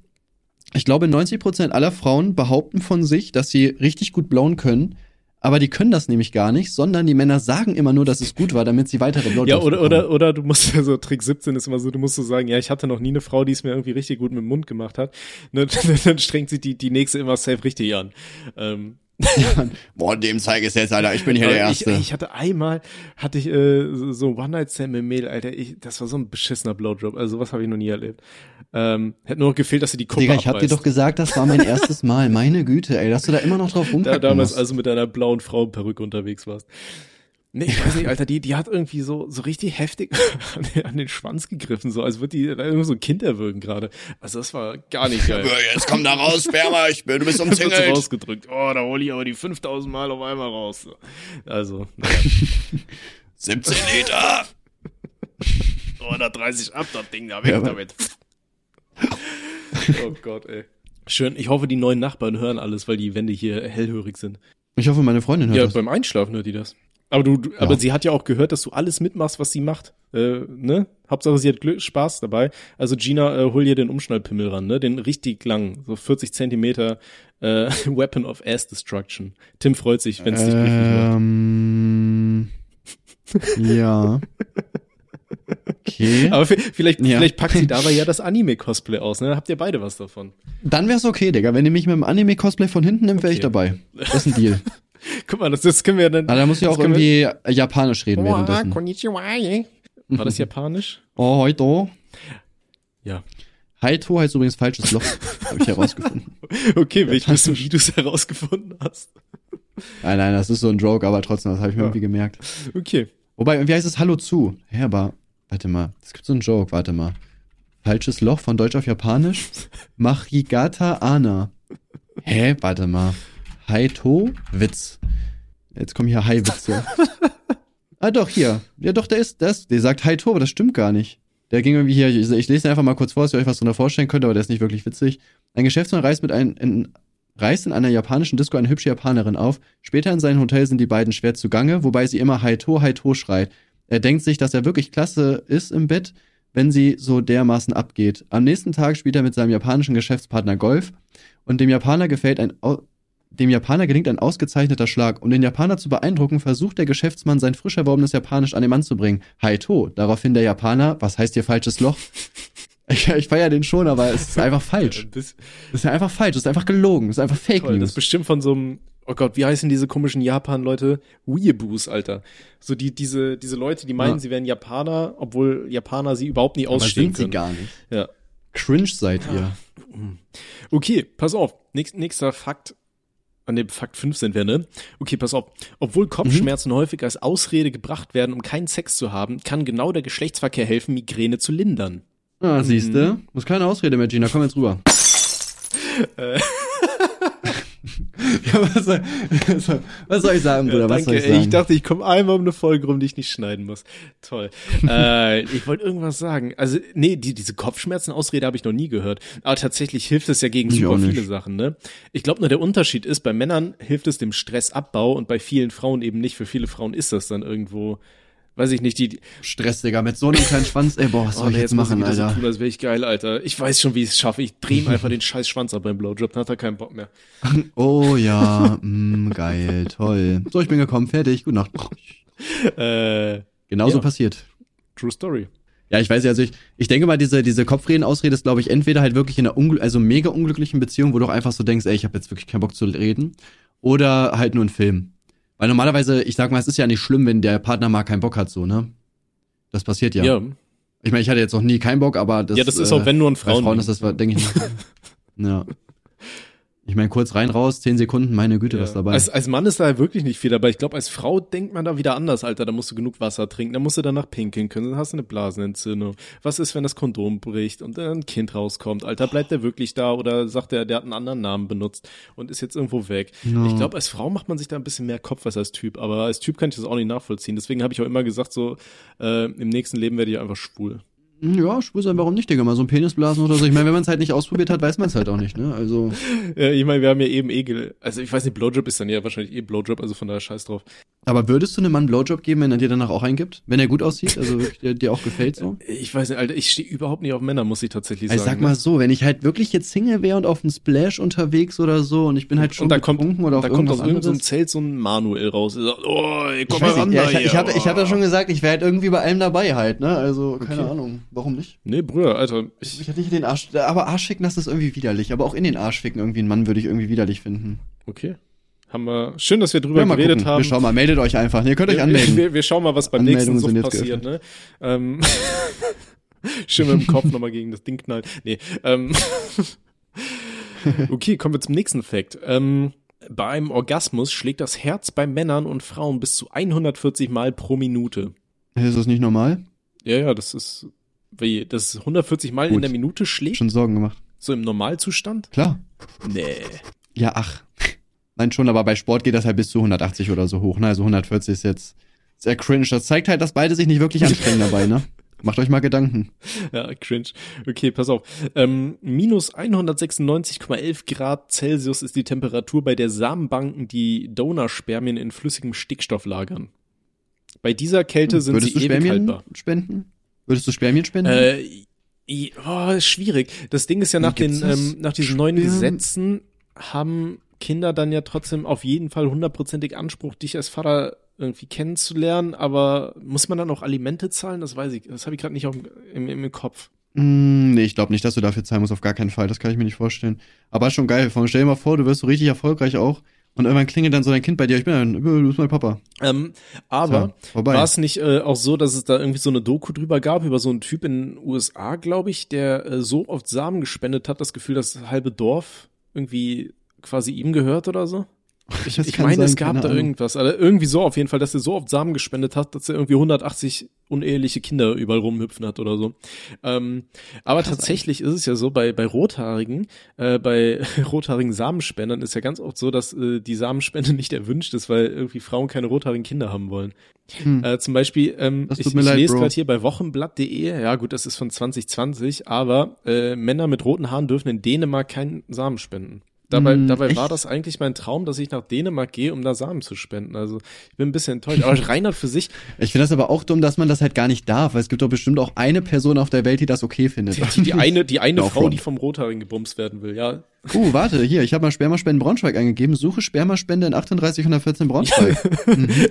ich glaube, 90% aller Frauen behaupten von sich, dass sie richtig gut blowen können, aber die können das nämlich gar nicht, sondern die Männer sagen immer nur, dass es gut war, damit sie weitere Blowjobs Ja, oder, oder, oder du musst ja [laughs] so, Trick 17 ist immer so, du musst so sagen, ja, ich hatte noch nie eine Frau, die es mir irgendwie richtig gut mit dem Mund gemacht hat. Ne, [laughs] dann strengt sich die, die nächste immer safe richtig an. Ähm, [laughs] Boah, dem zeige ich jetzt, Alter, ich bin hier der aber ich, Erste. ich hatte einmal, hatte ich äh, so One-Night-Stand mit Mädel, Alter, ich, das war so ein beschissener Blowjob, also sowas habe ich noch nie erlebt. Ähm, hätte nur noch gefehlt, dass sie die Kuppe Digga, ich hab dir doch gesagt, das war mein erstes Mal. Meine Güte, ey, dass du da immer noch drauf [laughs] da, rumkacken damals musst. also mit deiner blauen Frauenperücke unterwegs warst. Nee, ich weiß nicht, Alter, die, die hat irgendwie so, so richtig heftig [laughs] an den, an den Schwanz gegriffen, so als würde die da irgendwie so ein Kind erwürgen gerade. Also das war gar nicht geil. [laughs] Jetzt komm da raus, Sperma, ich bin, du bist [laughs] so rausgedrückt. Oh, da hol ich aber die 5000 Mal auf einmal raus. So. Also, naja. 17 Liter. 230 ab, das Ding da weg Ja, damit. oh Gott, ey. Schön, ich hoffe, die neuen Nachbarn hören alles, weil die Wände hier hellhörig sind. Ich hoffe, meine Freundin hört Ja, das. beim Einschlafen hört die das. Aber du, du aber sie hat ja auch gehört, dass du alles mitmachst, was sie macht. Äh, ne? Hauptsache, sie hat Glück, Spaß dabei. Also Gina, äh, hol dir den Umschnallpimmel ran, ne? Den richtig lang, so 40 Zentimeter äh, [laughs] Weapon of Ass Destruction. Tim freut sich, wenn es dich glücklich macht. Ähm, ja. Okay. Aber vi- vielleicht, Ja. vielleicht packt sie dabei ja [laughs] das Anime-Cosplay aus, ne? Habt ihr beide was davon? Dann wär's okay, Digga. Wenn ihr mich mit dem Anime-Cosplay von hinten nimmt, wäre ich Okay. dabei. Das ist ein Deal. [laughs] Guck mal, das, das können wir ja dann. Aber da muss ich auch können wir- irgendwie Japanisch reden währenddessen. War das japanisch? Oh, heute. Ja. Haito heißt übrigens falsches Loch. Habe ich herausgefunden. [laughs] Okay, will ich wissen, wie du es herausgefunden hast. Nein, nein, das ist so ein Joke, aber trotzdem, das habe ich mir Ja. irgendwie gemerkt. Okay. Wobei, wie heißt es Hallo zu? Hä, aber, warte mal, es gibt so einen Joke, warte mal. Falsches Loch von Deutsch auf Japanisch? [laughs] Machigata Ana. Hä, warte mal. Haito Witz. Jetzt kommen hier Hai-Witze. [laughs] ah, doch, hier. Ja, doch, der ist das. Der sagt Haito, aber das stimmt gar nicht. Der ging irgendwie hier, ich, ich lese den einfach mal kurz vor, dass ihr euch was drunter vorstellen könnt, aber der ist nicht wirklich witzig. Ein Geschäftsmann reist mit einem, in, reist in einer japanischen Disco eine hübsche Japanerin auf. Später in seinem Hotel sind die beiden schwer zugange, wobei sie immer Haito, Haito schreit. Er denkt sich, dass er wirklich klasse ist im Bett, wenn sie so dermaßen abgeht. Am nächsten Tag spielt er mit seinem japanischen Geschäftspartner Golf und dem Japaner gefällt ein dem Japaner gelingt ein ausgezeichneter Schlag. Um den Japaner zu beeindrucken, versucht der Geschäftsmann sein frisch erworbenes Japanisch an den Mann zu bringen. Haito. Daraufhin der Japaner, was heißt hier falsches Loch? [laughs] Ich, ich feiere den schon, aber es ist einfach falsch. [laughs] Das, Das ist ja einfach falsch, das ist einfach gelogen, das ist einfach Fake toll, das News. ist bestimmt von so einem, oh Gott, wie heißen diese komischen Japan-Leute? Weeaboos, Alter. So die, diese, diese Leute, die meinen, Ja. sie wären Japaner, obwohl Japaner sie überhaupt nie aber ausstehen sind sie können. gar nicht. Ja. Cringe seid ihr. Okay, pass auf. Nächst, nächster Fakt. An dem Fakt 5 sind wir, ne? Okay, pass auf. Obwohl Kopfschmerzen häufig als Ausrede gebracht werden, um keinen Sex zu haben, kann genau der Geschlechtsverkehr helfen, Migräne zu lindern. Ah, siehste, muss keine Ausrede mehr, Gina, komm jetzt rüber. [laughs] Ja, was, soll, was soll- ich sagen, Bruder? was soll ich sagen? ich dachte, ich komme einmal um eine Folge rum, die ich nicht schneiden muss. Toll. [laughs] äh, ich wollte irgendwas sagen. Also, nee, die, diese Kopfschmerzen-Ausrede habe ich noch nie gehört. Aber tatsächlich hilft es ja gegen Ich super viele Sachen, ne? Ich glaube nur, der Unterschied ist, bei Männern hilft es dem Stressabbau und bei vielen Frauen eben nicht. Für viele Frauen ist das dann irgendwo, weiß ich nicht, die, Stress, Digga, mit so einem kleinen Schwanz, ey, boah, was soll ich nee, jetzt muss machen, wieder Alter? So tun, als wäre ich geil, Alter. Ich weiß schon, wie ich es schaffe. Ich drehe ihm [laughs] einfach den scheiß Schwanz ab beim Blowjob, dann hat er keinen Bock mehr. [laughs] Oh ja, mm, geil, toll. So, ich bin gekommen, fertig, gute Nacht. [laughs] Äh, Genauso Ja. passiert. true story. Ja, ich weiß ja, also ich, ich denke mal, diese, diese Kopfreden-Ausrede ist, glaube ich, entweder halt wirklich in einer ungl also mega unglücklichen Beziehung, wo du auch einfach so denkst, ey, ich habe jetzt wirklich keinen Bock zu reden, oder halt nur ein Film. Weil normalerweise, ich sag mal, es ist ja nicht schlimm, wenn der Partner mal keinen Bock hat, so, ne? Das passiert ja. Ja. Ich meine, ich hatte jetzt noch nie keinen Bock, aber das Ja, das ist auch, wenn nur ein bei Frauen. Frauen ist das, denke ich, [laughs] ja. Ich meine, kurz rein, raus, zehn Sekunden, meine Güte, Ja. was dabei. Als, als Mann ist da wirklich nicht viel dabei. Ich glaube, als Frau denkt man da wieder anders, Alter. Da musst du genug Wasser trinken, da musst du danach pinkeln können, dann hast du eine Blasenentzündung. Was ist, wenn das Kondom bricht und dann ein Kind rauskommt? Alter, bleibt der wirklich da oder sagt er, der hat einen anderen Namen benutzt und ist jetzt irgendwo weg? Ja. Ich glaube, als Frau macht man sich da ein bisschen mehr Kopf als als Typ, aber als Typ kann ich das auch nicht nachvollziehen. Deswegen habe ich auch immer gesagt, so äh, im nächsten Leben werde ich einfach schwul. Ja, schwul sein, warum nicht, Digga? Mal so ein Penisblasen oder so. Ich meine, wenn man es halt nicht ausprobiert hat, weiß man es halt auch nicht, ne? Also, Ja, ich meine, wir haben ja eben eh, also ich weiß nicht, Blowjob ist dann ja wahrscheinlich eh Blowjob, also von daher scheiß drauf. Aber würdest du einem Mann einen Blowjob geben, wenn er dir danach auch eingibt? Wenn er gut aussieht? Also, [laughs] der dir auch gefällt so? Ich weiß nicht, Alter, ich stehe überhaupt nicht auf Männer, muss ich tatsächlich Also, sagen. sag mal so, wenn ich halt wirklich jetzt Single wäre und auf einem Splash unterwegs oder so und ich bin halt schon und da kommt, oder auf da kommt aus irgendeinem. Zelt so ein Manuel raus. Sagt, oh, ey, komm Ich, mal ran nicht, ja, ich, ich, hatte, ich hatte ja schon gesagt, ich wäre halt irgendwie bei allem dabei halt, ne? Also, keine Okay. Ahnung. Warum nicht? Nee, Brüder, Alter, ich, Ich hätte nicht den Arsch, aber Arsch ficken, das ist irgendwie widerlich. Aber auch in den Arsch ficken irgendwie einen Mann würde ich irgendwie widerlich finden. okay. Haben wir, schön, dass wir drüber mal geredet gucken. haben. Wir schauen mal, meldet euch einfach. Ihr könnt euch wir, anmelden. wir, wir schauen mal, was beim nächsten jetzt passiert, ne? Ähm, [laughs] schön mit dem Kopf nochmal gegen das Ding knallen. Nee, ähm, [laughs] okay, kommen wir zum nächsten Fact. Ähm, bei einem Orgasmus schlägt das Herz bei Männern und Frauen bis zu 140 Mal pro Minute. Ist das nicht normal? Ja, ja, das ist, wie, das ist 140 Mal in Gut. der Minute schlägt, Schon Sorgen gemacht. so im Normalzustand? Klar. Nee. Ja, ach. Nein, schon, aber bei Sport geht das halt bis zu 180 oder so hoch. Ne? Also 140 ist jetzt sehr cringe. Das zeigt halt, dass beide sich nicht wirklich anstrengen dabei, ne? [laughs] Macht euch mal Gedanken. Ja, cringe. Okay, pass auf. Ähm, minus 196,11 Grad Celsius ist die Temperatur, bei der Samenbanken die Donorspermien in flüssigem Stickstoff lagern. Bei dieser Kälte sind Würdest sie du ewig Spermien haltbar. spenden? Würdest du Spermien spenden? Äh, oh, schwierig. Das Ding ist ja nach den ähm, nach diesen neuen Sperm- Gesetzen haben Kinder dann ja trotzdem auf jeden Fall hundertprozentig Anspruch, dich als Vater irgendwie kennenzulernen, aber muss man dann auch Alimente zahlen? Das weiß ich, das habe ich gerade nicht im, im, im Kopf. Mm, nee, ich glaube nicht, dass du dafür zahlen musst, auf gar keinen Fall. Das kann ich mir nicht vorstellen. Aber schon geil. Allem Stell dir mal vor, du wirst so richtig erfolgreich auch. Und irgendwann klingelt dann so dein Kind bei dir. Ich bin ein, du bist mein Papa. Ähm, aber Ja, war es nicht äh, auch so, dass es da irgendwie so eine Doku drüber gab, über so einen Typ in den USA, glaube ich, der äh, so oft Samen gespendet hat, das Gefühl, das halbe Dorf irgendwie quasi ihm gehört oder so? Ich, ich meine, sein, es gab da irgendwas, also irgendwie so auf jeden Fall, dass er so oft Samen gespendet hat, dass er irgendwie 180 uneheliche Kinder überall rumhüpfen hat oder so. Ähm, aber tatsächlich ist es ja so, bei, bei Rothaarigen, äh, bei [laughs] rothaarigen Samenspendern ist ja ganz oft so, dass äh, die Samenspende [laughs] nicht erwünscht ist, weil irgendwie Frauen keine rothaarigen Kinder haben wollen. Hm. Äh, zum Beispiel, ähm, ich, ich leid, lese gerade hier bei wochenblatt.de, ja gut, das ist von 2020, aber äh, Männer mit roten Haaren dürfen in Dänemark keinen Samen spenden. Dabei, Hm, dabei echt? war das eigentlich mein Traum, dass ich nach Dänemark gehe, um da Samen zu spenden. Also ich bin ein bisschen enttäuscht. Aber Reinhard für sich, Ich finde das aber auch dumm, dass man das halt gar nicht darf, weil es gibt doch bestimmt auch eine Person auf der Welt, die das okay findet. die, die eine, die eine Frau, front. die vom Rothaarigen gebumst werden will, ja. Uh, warte, hier, ich habe mal Spermaspenden Braunschweig eingegeben. Suche Spermaspende in 38114 Braunschweig. [laughs] mhm.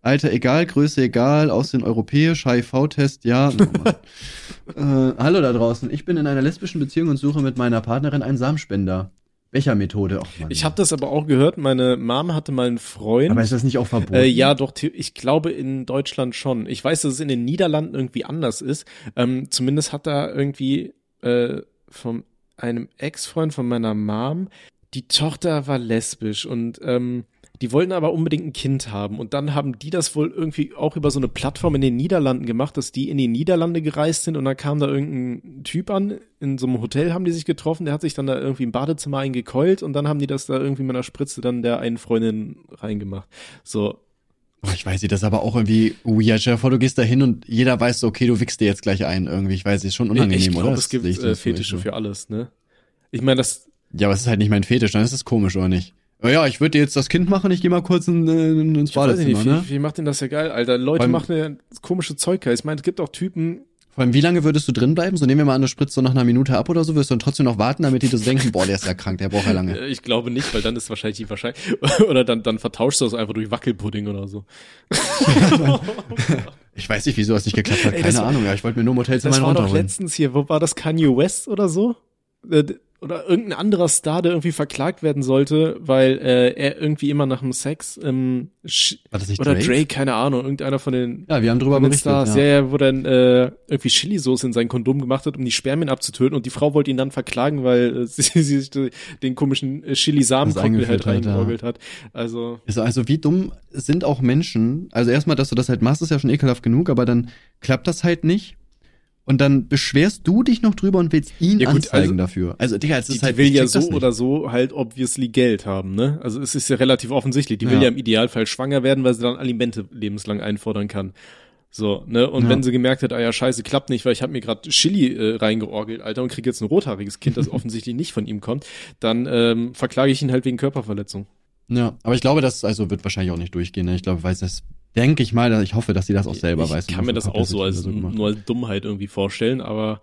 Alter, egal, Größe egal, Aussehen europäisch, HIV-Test, ja. Oh [laughs] äh, hallo da draußen, ich bin in einer lesbischen Beziehung und suche mit meiner Partnerin einen Samenspender. Welcher Methode? Och, Mann. Ich habe das aber auch gehört, meine Mom hatte mal einen Freund. aber ist das nicht auch verboten? Äh, ja, doch, ich glaube in Deutschland schon. Ich weiß, dass es in den Niederlanden irgendwie anders ist. Ähm, zumindest hat da irgendwie äh, von einem Ex-Freund von meiner Mom, die Tochter war lesbisch und ähm, die wollten aber unbedingt ein Kind haben. Und dann haben die das wohl irgendwie auch über so eine Plattform in den Niederlanden gemacht, dass die in die Niederlande gereist sind und dann kam da irgendein Typ an, in so einem Hotel haben die sich getroffen, der hat sich dann da irgendwie im Badezimmer eingekeult und dann haben die das da irgendwie mit einer Spritze dann der einen Freundin reingemacht. So, Oh, ich weiß nicht, das ist aber auch irgendwie weird. Stell vor, du gehst da hin und jeder weiß so, okay, du wickst dir jetzt gleich ein irgendwie. Ich weiß, ist schon unangenehm, ich glaube, oder? es gibt äh, Fetische für alles, ne? Ich meine, das, Ja, aber es ist halt nicht mein Fetisch, dann ist es komisch, oder nicht? Oh ja, ich würde dir jetzt das Kind machen, ich gehe mal kurz in, äh, ins ich weiß nicht, Badezimmer, wie, ne? wie macht denn das ja geil, Alter? Leute Beim- machen ja komische Zeug. Ich meine, es gibt auch Typen, Vor allem, wie lange würdest du drin bleiben? So nehmen wir mal an, du spritzt so nach einer Minute ab oder so, wirst du dann trotzdem noch warten, damit die das denken, boah, der ist ja krank, der braucht ja lange. äh, [laughs] ich glaube nicht, weil dann ist wahrscheinlich die wahrscheinlich, [laughs] oder dann, dann vertauschst du das einfach durch Wackelpudding oder so. [laughs] Ich weiß nicht, wieso das nicht geklappt hat, Ey, keine das war- Ahnung, ja, ich wollte mir nur im Hotelzimmer Das einen war doch runterholen. letztens hier, wo war das Kanye West oder so? Oder irgendein anderer Star, der irgendwie verklagt werden sollte, weil äh, er irgendwie immer nach dem Sex ähm, War das nicht oder Drake? Drake, keine Ahnung, irgendeiner von den Ja, wir haben drüber berichtet. Stars, ja. ja, wo dann äh, irgendwie Chili-Soße in sein Kondom gemacht hat, um die Spermien abzutöten und die Frau wollte ihn dann verklagen, weil äh, [laughs] sie, sie sich den komischen äh, Chili-Samen-Cocktail halt eingeführt hat. Also Also, also wie dumm sind auch Menschen? Also erstmal, dass du das halt machst, ist ja schon ekelhaft genug, aber dann klappt das halt nicht. Und dann beschwerst du dich noch drüber und willst ihn Ja, gut, anzeigen also- dafür. Also, Digga, es die, ist halt, die will ja so oder so halt obviously Geld haben, ne? Also es ist ja relativ offensichtlich. Die will Ja. ja im Idealfall schwanger werden, weil sie dann Alimente lebenslang einfordern kann. So, ne? Und Ja. wenn sie gemerkt hat, ah ja, scheiße, klappt nicht, weil ich habe mir gerade Chili äh, reingeorgelt, Alter, und krieg jetzt ein rothaariges Kind, das [laughs] offensichtlich nicht von ihm kommt, dann ähm, verklage ich ihn halt wegen Körperverletzung. Ja, aber ich glaube, das also wird wahrscheinlich auch nicht durchgehen. Ne? Ich glaube, weiß das, denke ich mal, dass ich hoffe, dass sie das auch selber ich weiß. kann mir das auch so als nur als Dummheit irgendwie vorstellen, aber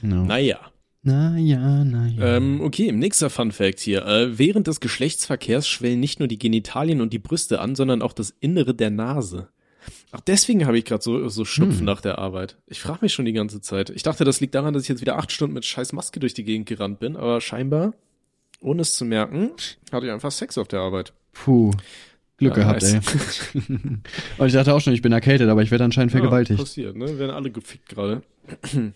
No. naja. Na ja, na ja. Ähm, okay, nächster Fun Fact hier. Äh, während des Geschlechtsverkehrs schwellen nicht nur die Genitalien und die Brüste an, sondern auch das Innere der Nase. Ach, deswegen habe ich gerade so, so Schnupfen Hm. nach der Arbeit. Ich frage mich schon die ganze Zeit. Ich dachte, das liegt daran, dass ich jetzt wieder acht Stunden mit scheiß Maske durch die Gegend gerannt bin, aber scheinbar, ohne es zu merken, hatte ich einfach Sex auf der Arbeit. Puh. Glück Ja, gehabt, nice. ey. Und [laughs] ich dachte auch schon, ich bin erkältet, aber ich werde anscheinend vergewaltigt. Ja, passiert, ne? Werden alle gefickt gerade. [clears throat]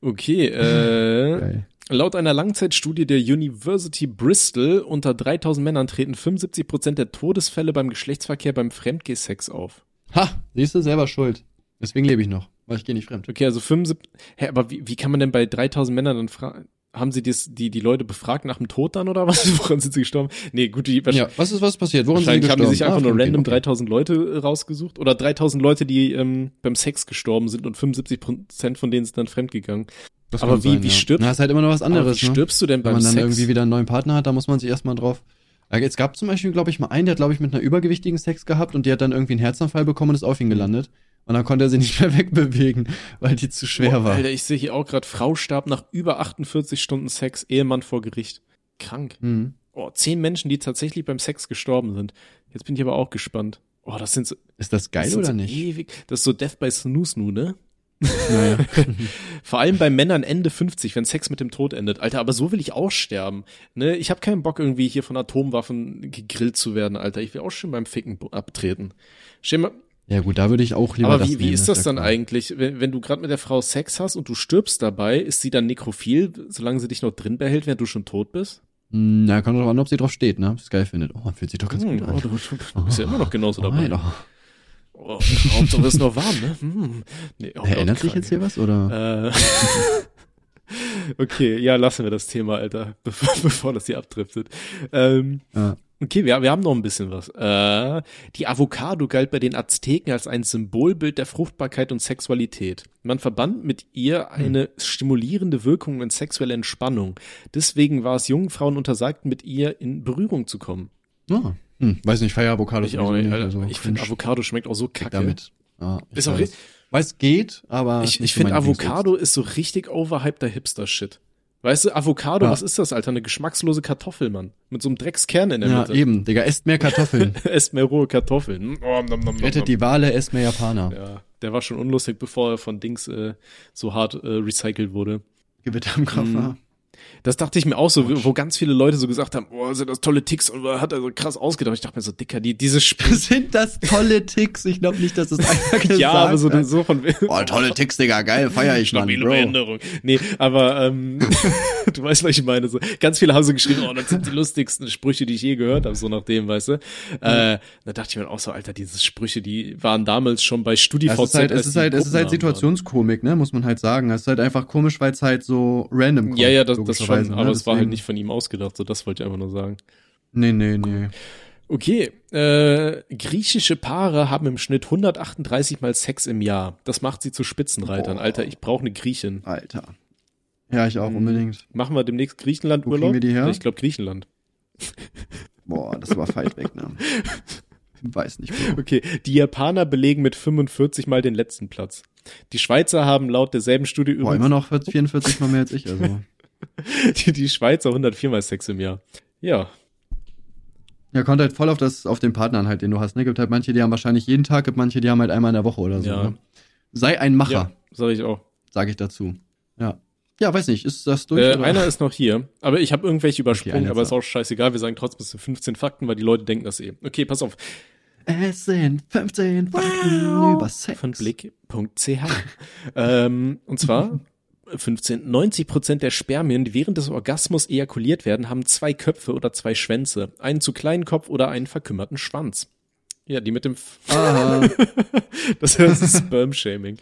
okay, äh, Geil. Laut einer Langzeitstudie der University Bristol unter 3000 Männern treten 75 Prozent der Todesfälle beim Geschlechtsverkehr beim Fremdgeh-Sex auf. Ha, siehst du, selber schuld. Deswegen lebe ich noch, weil ich gehe nicht fremd. Okay, also 75, hä, aber wie, wie kann man denn bei 3000 Männern dann fragen, haben sie dies, die, die Leute befragt nach dem Tod dann oder was? [laughs] Woran sind sie gestorben? Nee, gut, die, Ja, was ist was passiert? Worum sind wahrscheinlich haben die sich gestorben? einfach Ah, nur random okay. 3000 Leute äh, rausgesucht oder 3000 Leute, die ähm, beim Sex gestorben sind und 75 Prozent von denen sind dann fremdgegangen. Das aber wie- wie stirbst- Na, ist halt immer noch was anderes, wie ne? stirbst du denn Wenn beim man dann Sex? irgendwie wieder einen neuen Partner hat, da muss man sich erstmal drauf. Ja, Es gab zum Beispiel, glaube ich, mal einen, der hat, glaube ich, mit einer übergewichtigen Sex gehabt und die hat dann irgendwie einen Herzinfall bekommen und ist auf ihn gelandet. Und dann konnte er sie nicht mehr [laughs] wegbewegen, weil die zu schwer Boah, war. Alter, ich sehe hier auch gerade, Frau starb nach über 48 Stunden Sex, Ehemann vor Gericht. Krank. Hm. Oh, zehn Menschen, die tatsächlich beim Sex gestorben sind. Jetzt bin ich aber auch gespannt. Oh, das sind so, Ist das geil das oder so nicht? Ewig, das ist so Death by Snooze, ne? Naja. [laughs] Vor allem bei Männern Ende 50, wenn Sex mit dem Tod endet. Alter, aber so will ich auch sterben. Ne? Ich habe keinen Bock, irgendwie hier von Atomwaffen gegrillt zu werden, Alter. Ich will auch schön beim Ficken abtreten. Stell mal, ja gut, da würde ich auch lieber aber das wie, wie ist das ja dann eigentlich, wenn, wenn du gerade mit der Frau Sex hast und du stirbst dabei, ist sie dann nekrophil, solange sie dich noch drin behält, während du schon tot bist? Hm, Na, kommt drauf an, ob sie drauf steht, ne? Ob sie es geil findet. Oh, fühlt sich doch ganz Hm, gut oh, an. du, du bist ja immer noch genauso dabei. Alter. Oh, Hauptsache ist noch warm, ne? Hm. Nee, oh, Erinnert sich jetzt hier was, oder? Äh, [laughs] okay, ja, lassen wir das Thema, Alter, bevor, [laughs] bevor das hier abdriftet. Ähm, Ja. Okay, wir, wir haben noch ein bisschen was. Äh, die Avocado galt bei den Azteken als ein Symbolbild der Fruchtbarkeit und Sexualität. Man verband mit ihr eine stimulierende Wirkung und sexuelle Entspannung. Deswegen war es jungen Frauen untersagt, mit ihr in Berührung zu kommen. Ah, hm, weiß nicht, feier Avocados. Ich auch nicht, also ich finde Avocado schmeckt auch so kacke. damit. Ich Ist auch weiß. Weiß, geht, aber. Ich, ich finde. Avocado ist so richtig overhypeder Hipster-Shit. Weißt du, Avocado, Ja. was ist das, Alter? Eine geschmackslose Kartoffel, Mann. Mit so einem Dreckskern in der Ja, Mitte. eben, Digga, esst mehr Kartoffeln. [laughs] Esst mehr rohe Kartoffeln. Oh, nom, nom, nom. Rettet die Wale, esst mehr Japaner. Ja, der war schon unlustig, bevor er von Dings äh, so hart äh, recycelt wurde. Gewitter im Koffer. Mhm. Das dachte ich mir auch so, wo ganz viele Leute so gesagt haben, oh, sind das tolle Ticks und hat er so krass ausgedacht. Ich dachte mir so, Dicker, die, dieses Spiel. [laughs] Sind das tolle Ticks? Ich glaube nicht, dass das einer gesagt [laughs] ja, aber so, so von Oh, tolle Ticks, Digga, geil, feier ich, Mann, Bro. Behinderung. Nee, aber ähm, [laughs] du weißt, was ich meine. So, ganz viele haben so geschrieben, oh, das sind die lustigsten Sprüche, die ich je gehört habe, so nach dem, weißt du. Äh, da dachte ich mir auch so, Alter, diese Sprüche, die waren damals schon bei StudiVZ. es ist halt, es ist halt, es ist halt Gruppennamen Situationskomik, ne, muss man halt sagen. Es ist halt einfach komisch, weil es halt so random kommt. Ja, ja, das, das schon, ne? aber es war halt nicht von ihm ausgedacht, so das wollte ich einfach nur sagen. Nee, nee, nee. Okay, äh, griechische Paare haben im Schnitt 138 mal Sex im Jahr. Das macht sie zu Spitzenreitern. Boah. Alter, ich brauche eine Griechin. Alter. Ja, ich auch Mhm. unbedingt. Machen wir demnächst Wo Griechenland-Urlaub? kriegen wir die her? Ich glaube Griechenland. Boah, das war fight weg, ne? Weiß nicht, Bro. Okay, die Japaner belegen mit 45 mal den letzten Platz. Die Schweizer haben laut derselben Studie Boah, übrigens immer noch 44 mal mehr als ich, also. [laughs] [laughs] die, die Schweizer 104 mal Sex im Jahr. Ja, Ja, kommt halt voll auf das, auf den Partner an halt, den du hast, ne? Gibt halt manche, die haben wahrscheinlich jeden Tag, gibt manche, die haben halt einmal in der Woche oder so, Ja. ne? Sei ein Macher, ja, sag ich auch. sage ich dazu. Ja. Ja, weiß nicht, ist das durch? Äh, einer ist noch hier, aber ich habe irgendwelche übersprungen, einer aber ist ist auch scheißegal. Wir sagen trotzdem, es sind 15 Fakten, weil die Leute denken das eh. Okay, pass auf. es sind 15 Fakten über Sex. Von blick.ch. [laughs] ähm, und zwar [laughs] 15. 90 Prozent der Spermien, die während des Orgasmus ejakuliert werden, haben zwei Köpfe oder zwei Schwänze. Einen zu kleinen Kopf oder einen verkümmerten Schwanz. Ja, die mit dem, [laughs] das ist Sperm-Shaming.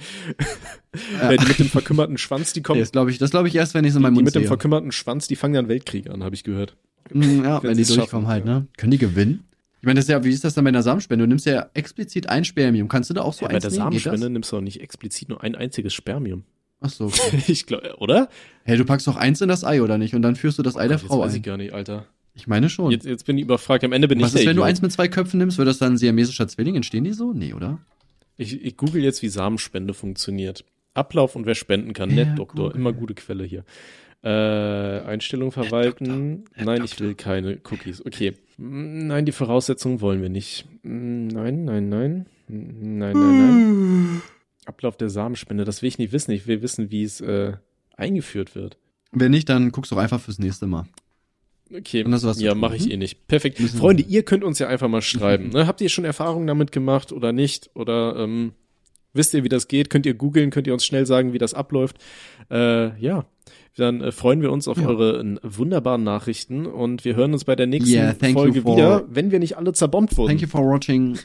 Äh, die mit dem verkümmerten Schwanz, die kommen, das glaube ich, das glaube ich erst, wenn ich es in die meinem Mund mit dem sehe. verkümmerten Schwanz, die fangen dann Weltkrieg an, habe ich gehört. Mm, Ja, wenn wenn die durchkommen schaffen, halt, ne? Können die gewinnen? Ich meine, das ist ja, wie ist das dann bei einer Samenspende? Du nimmst ja explizit ein Spermium. Kannst du da auch so Ja, bei eins der nehmen? Samenspende nimmst du auch nicht explizit nur ein einziges Spermium. Ach so. Okay. [laughs] Ich glaube, oder? Hey, du packst doch eins in das Ei, oder nicht? Und dann führst du das Ei der Jetzt Frau weiß ich ein. gar nicht, Alter. Ich meine schon. Jetzt, jetzt bin ich überfragt. Am Ende bin Was ich der ist, wenn du eins mit zwei Köpfen nimmst? Wird das dann ein siamesischer Zwilling? Entstehen die so? Nee, oder? Ich, ich google jetzt, wie Samenspende funktioniert. Ablauf und wer spenden kann. Ja, Nett, Doktor. Immer gute Quelle hier. Äh, Einstellung verwalten. Herr Nein, ich Doktor. will keine Cookies. Okay. Nein, die Voraussetzungen wollen wir nicht. Nein, nein, nein. Nein, nein, nein. [laughs] Ablauf der Samenspende, das will ich nicht wissen. Ich will wissen, wie es äh, eingeführt wird. Wenn nicht, dann guckst du einfach fürs nächste Mal. Okay, zu ja, mache ich hm? eh nicht. Perfekt. Müssen wir- Freunde, ihr könnt uns ja einfach mal schreiben. Ne? Habt ihr schon Erfahrungen damit gemacht oder nicht? Oder ähm, wisst ihr, wie das geht? Könnt ihr googeln? Könnt ihr uns schnell sagen, wie das abläuft? Äh, ja, dann äh, freuen wir uns auf Ja. eure äh, wunderbaren Nachrichten und wir hören uns bei der nächsten Yeah, Folge wieder, wenn wir nicht alle zerbombt wurden. Thank you for watching.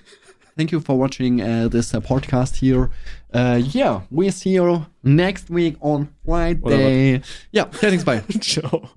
Thank you for watching uh, this uh, podcast here. Uh, yeah, we see you next week on Friday. Yeah, thanks, [laughs] bye. Ciao.